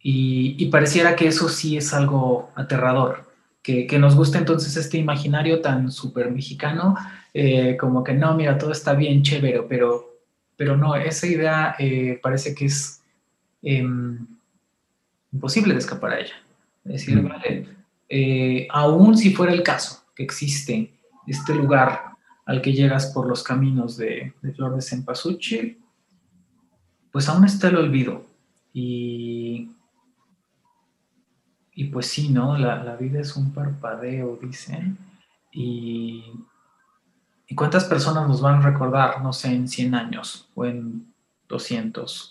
S1: Y, pareciera que eso sí es algo aterrador, que, nos gusta entonces este imaginario tan súper mexicano, eh, como que no, mira, todo está bien, chévere, pero, pero no, esa idea parece que es em, imposible de escapar a ella. Es decir, mm. vale, aún si fuera el caso, que existe este lugar al que llegas por los caminos de, Flor de Cempasúchil, pues aún está el olvido. Y, y pues sí, ¿no? La, vida es un parpadeo, dicen. Y, y, cuántas personas nos van a recordar, no sé, en 100 años o en 200 es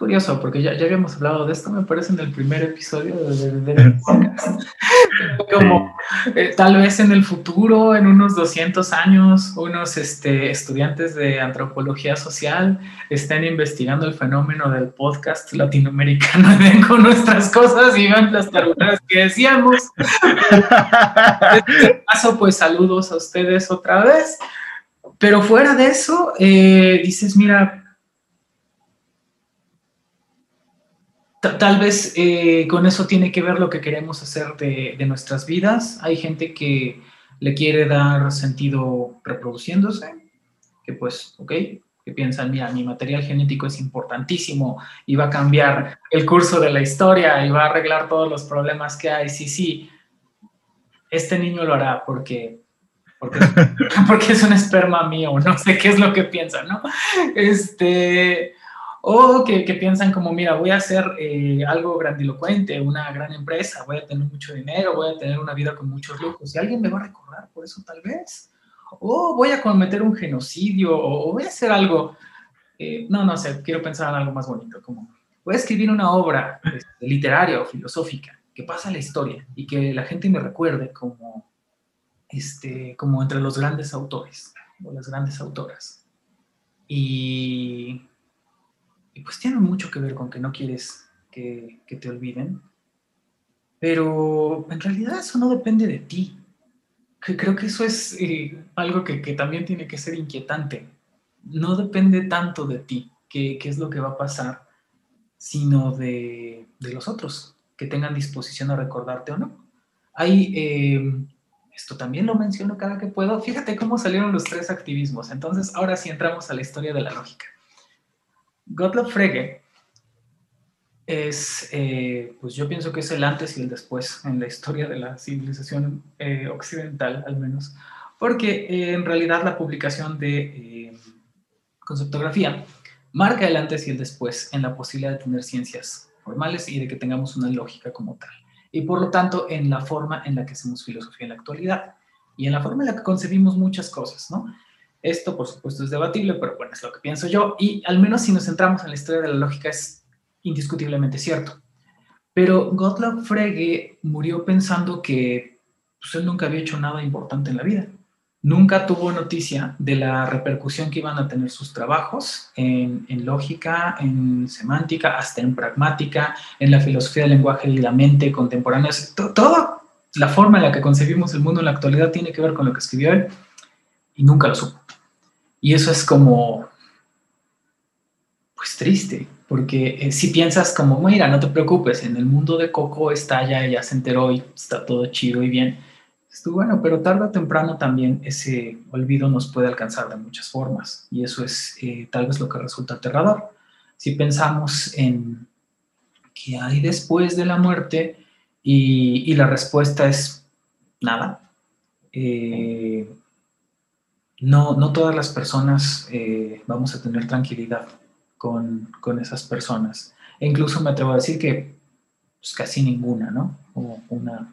S1: curioso, porque ya, ya habíamos hablado de esto, me parece, en el primer episodio de, Como eh, tal vez en el futuro, en unos 200 años, unos este, estudiantes de antropología social estén investigando el fenómeno del podcast latinoamericano ven con nuestras cosas y vean las tarugadas que decíamos. en este caso, pues saludos a ustedes otra vez. Pero fuera de eso, eh, dices, mira, Tal vez eh, con eso tiene que ver lo que queremos hacer de, nuestras vidas. Hay gente que le quiere dar sentido reproduciéndose, que pues, ok, que piensan, mira, mi material genético es importantísimo y va a cambiar el curso de la historia y va a arreglar todos los problemas que hay. Sí, sí, este niño lo hará porque, porque, porque es un esperma mío, no sé qué es lo que piensan, ¿no? Este, o que, piensan como, mira, voy a hacer eh, algo grandilocuente, una gran empresa, voy a tener mucho dinero, voy a tener una vida con muchos lujos, y alguien me va a recordar por eso tal vez. O voy a cometer un genocidio, o, voy a hacer algo, eh, no, no sé, quiero pensar en algo más bonito, como voy a escribir una obra este, literaria o filosófica que pasa la historia y que la gente me recuerde como, este, como entre los grandes autores o las grandes autoras. Y pues tiene mucho que ver con que no quieres que, te olviden. Pero en realidad eso no depende de ti. Que creo que eso es eh, algo que, también tiene que ser inquietante. No depende tanto de ti, qué, es lo que va a pasar, sino de, los otros, que tengan disposición a recordarte o no. Hay, em, esto también lo menciono cada que puedo, fíjate cómo salieron los tres activismos. Entonces, ahora sí entramos a la historia de la lógica. Gottlob Frege es, eh, pues yo pienso que es el antes y el después en la historia de la civilización eh, occidental, al menos, porque eh, en realidad la publicación de conceptografía marca el antes y el después en la posibilidad de tener ciencias formales y de que tengamos una lógica como tal. Y por lo tanto, en la forma en la que hacemos filosofía en la actualidad y en la forma en la que concebimos muchas cosas, ¿no? Esto, por supuesto, es debatible, pero bueno, es lo que pienso yo. Y al menos si nos centramos en la historia de la lógica, es indiscutiblemente cierto. Pero Gottlob Frege murió pensando que pues, él nunca había hecho nada importante en la vida. Nunca tuvo noticia de la repercusión que iban a tener sus trabajos en, en lógica, en semántica, hasta en pragmática, en la filosofía del lenguaje y la mente contemporánea. Toda la forma en la que concebimos el mundo en la actualidad tiene que ver con lo que escribió él y nunca lo supo. Y eso es como, pues triste, porque eh, si piensas como, mira, no te preocupes, en el mundo de Coco está ya, ella se enteró y está todo chido y bien. Estuvo bueno, pero tarde o temprano también ese olvido nos puede alcanzar de muchas formas y eso es eh, tal vez lo que resulta aterrador. si pensamos en qué hay después de la muerte y, la respuesta es nada. Eh, no, no todas las personas eh, vamos a tener tranquilidad con, esas personas. E incluso me atrevo a decir que pues, casi ninguna, ¿no? O una,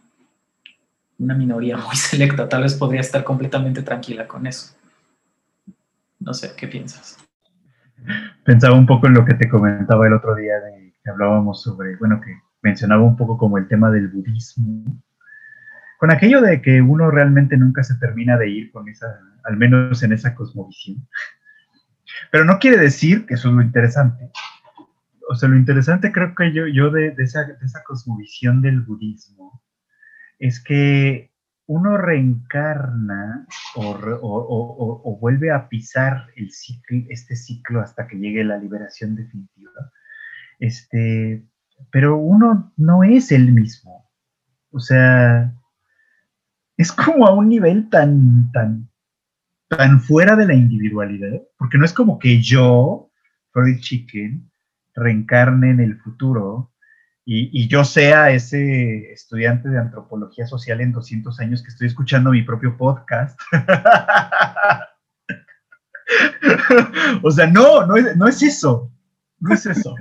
S1: una minoría muy selecta tal vez podría estar completamente tranquila con eso. No sé, ¿qué piensas?
S2: Pensaba un poco en lo que te comentaba el otro día de que hablábamos sobre, bueno, que mencionaba un poco como el tema del budismo, con aquello de que uno realmente nunca se termina de ir con esa, al menos en esa cosmovisión. Pero no quiere decir que eso es lo interesante. O sea, lo interesante creo que yo, yo de, esa, de esa cosmovisión del budismo es que uno reencarna o, vuelve a pisar el ciclo, este ciclo hasta que llegue la liberación definitiva. Este, pero uno no es el mismo. O sea, es como a un nivel tan, tan, tan fuera de la individualidad, porque no es como que yo, Freud Chicken, reencarne en el futuro y, yo sea ese estudiante de antropología social en 200 años que estoy escuchando mi propio podcast. o sea, no, no es, no es eso, no es eso.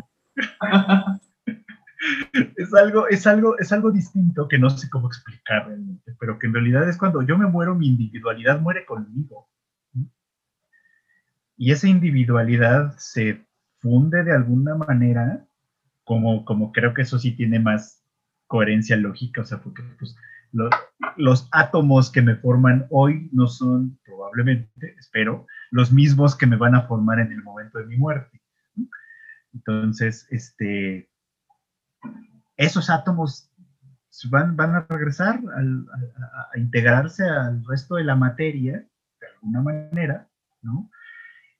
S2: es algo, es algo, es algo distinto que no sé cómo explicar realmente, pero que en realidad es cuando yo me muero, mi individualidad muere conmigo. Y esa individualidad se funde de alguna manera como, como creo que eso sí tiene más coherencia lógica, o sea, porque pues, los átomos que me forman hoy no son probablemente, espero, los mismos que me van a formar en el momento de mi muerte. Entonces, este, esos átomos van, van a regresar a, integrarse al resto de la materia, de alguna manera, ¿no?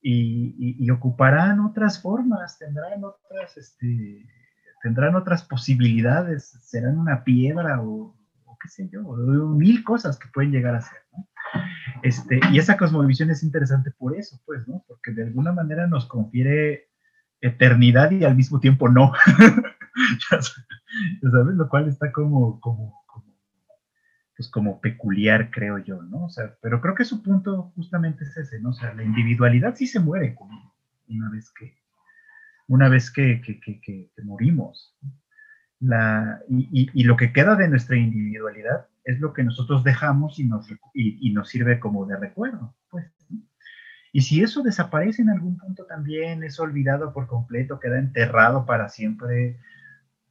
S2: Y, ocuparán otras formas, tendrán otras, este, tendrán otras posibilidades, serán una piedra o, qué sé yo, mil cosas que pueden llegar a ser, ¿no? Este, y esa cosmovisión es interesante por eso, pues, ¿no? Porque de alguna manera nos confiere eternidad y al mismo tiempo no. ¿Sabes? Lo cual está como, como, pues como peculiar, creo yo, ¿no? O sea, pero creo que su punto justamente es ese, ¿no? O sea, la individualidad sí se muere una vez que, una vez que, morimos. La, y, lo que queda de nuestra individualidad es lo que nosotros dejamos y nos, y, nos sirve como de recuerdo. Pues, Y si eso desaparece en algún punto también, es olvidado por completo, queda enterrado para siempre,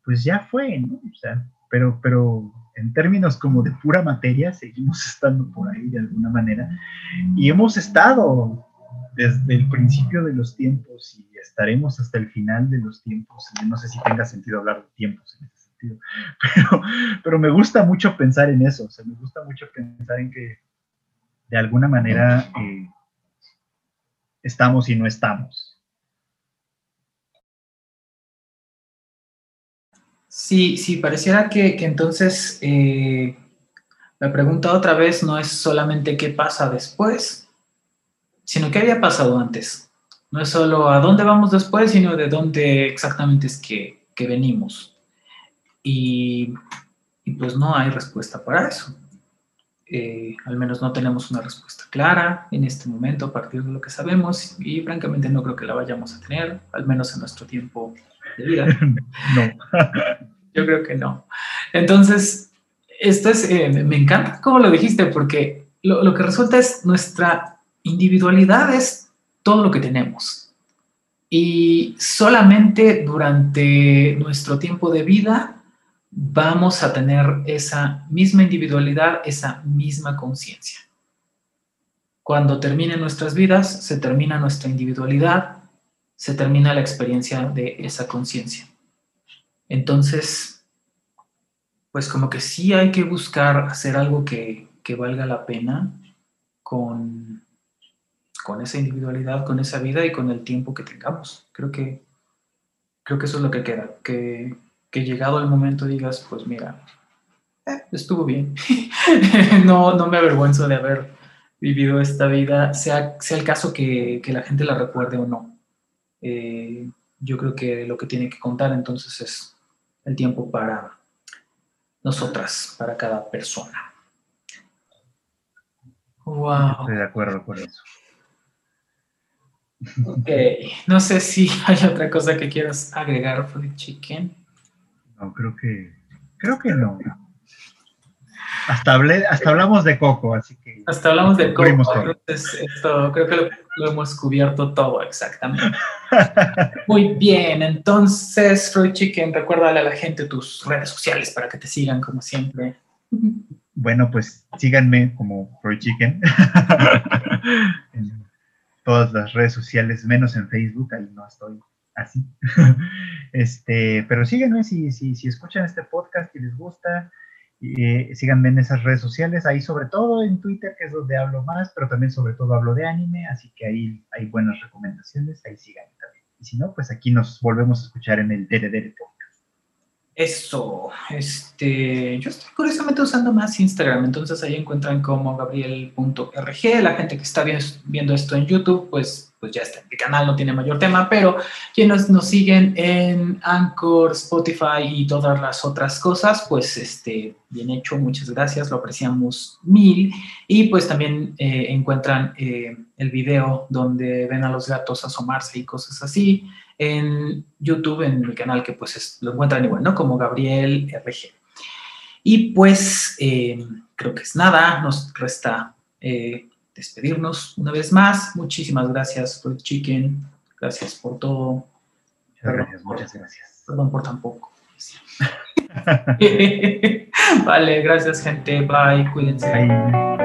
S2: pues ya fue, ¿no? O sea, pero, pero en términos como de pura materia, seguimos estando por ahí de alguna manera. Y hemos estado desde el principio de los tiempos y estaremos hasta el final de los tiempos. No sé si tenga sentido hablar de tiempos en ese sentido, pero, pero me gusta mucho pensar en eso, o me gusta mucho pensar en que de alguna manera eh, estamos y no estamos.
S1: Sí, sí, pareciera que, entonces eh, la pregunta otra vez no es solamente qué pasa después, sino qué había pasado antes. No es solo a dónde vamos después, sino de dónde exactamente es que, venimos. Y, pues no hay respuesta para eso. Eh, al menos no tenemos una respuesta clara en este momento a partir de lo que sabemos y francamente no creo que la vayamos a tener, al menos en nuestro tiempo de vida. no. Yo creo que no. Entonces, esto es, eh, me encanta cómo lo dijiste, porque lo, lo que resulta es nuestra individualidad es todo lo que tenemos. Y solamente durante nuestro tiempo de vida vamos a tener esa misma individualidad, esa misma conciencia. Cuando terminen nuestras vidas, se termina nuestra individualidad, se termina la experiencia de esa conciencia. Entonces, pues como que sí hay que buscar hacer algo que, que valga la pena con, con esa individualidad, con esa vida y con el tiempo que tengamos. Creo que, creo que eso es lo que queda, que, que llegado el momento digas, pues mira, eh, estuvo bien, no, no me avergüenzo de haber vivido esta vida, sea, sea el caso que, que la gente la recuerde o no. Eh, yo creo que lo que tiene que contar entonces es el tiempo para nosotras, para cada persona.
S2: Wow. Estoy de acuerdo con eso.
S1: Ok, no sé si hay otra cosa que quieras agregar, Fruit Chicken.
S2: No, creo que, creo que no. Hasta, hablé, hasta hablamos de Coco, así que...
S1: Hasta hablamos de Coco, entonces esto, creo que lo, hemos cubierto todo exactamente. Muy bien, entonces, Fruit Chicken, recuérdale a la gente tus redes sociales para que te sigan como siempre.
S2: Bueno, pues síganme como Fruit Chicken en todas las redes sociales, menos en Facebook, ahí no estoy así. este, pero síganme si, si, si escuchan este podcast y les gusta eh, síganme en esas redes sociales, ahí sobre todo en Twitter, que es donde hablo más, pero también sobre todo hablo de anime, así que ahí hay buenas recomendaciones, ahí síganme también. Y si no, pues aquí nos volvemos a escuchar en el Dere
S1: eso, este, yo estoy curiosamente usando más Instagram, entonces ahí encuentran como gabriel.rg, la gente que está viendo esto en YouTube, pues, pues ya está, el canal no tiene mayor tema, pero quienes nos siguen en Anchor, Spotify y todas las otras cosas, pues este, bien hecho, muchas gracias, lo apreciamos mil, y pues también eh, encuentran eh, el video donde ven a los gatos asomarse y cosas así, en YouTube, en mi canal, que pues lo encuentran igual, ¿no? Como Gabriel RG. Y pues eh, creo que es nada, nos resta eh, despedirnos una vez más. Muchísimas gracias, Fruit Chicken. Gracias por todo.
S2: gracias, muchas gracias.
S1: Perdón por tan poco. vale, gracias gente. Bye, cuídense. Bye.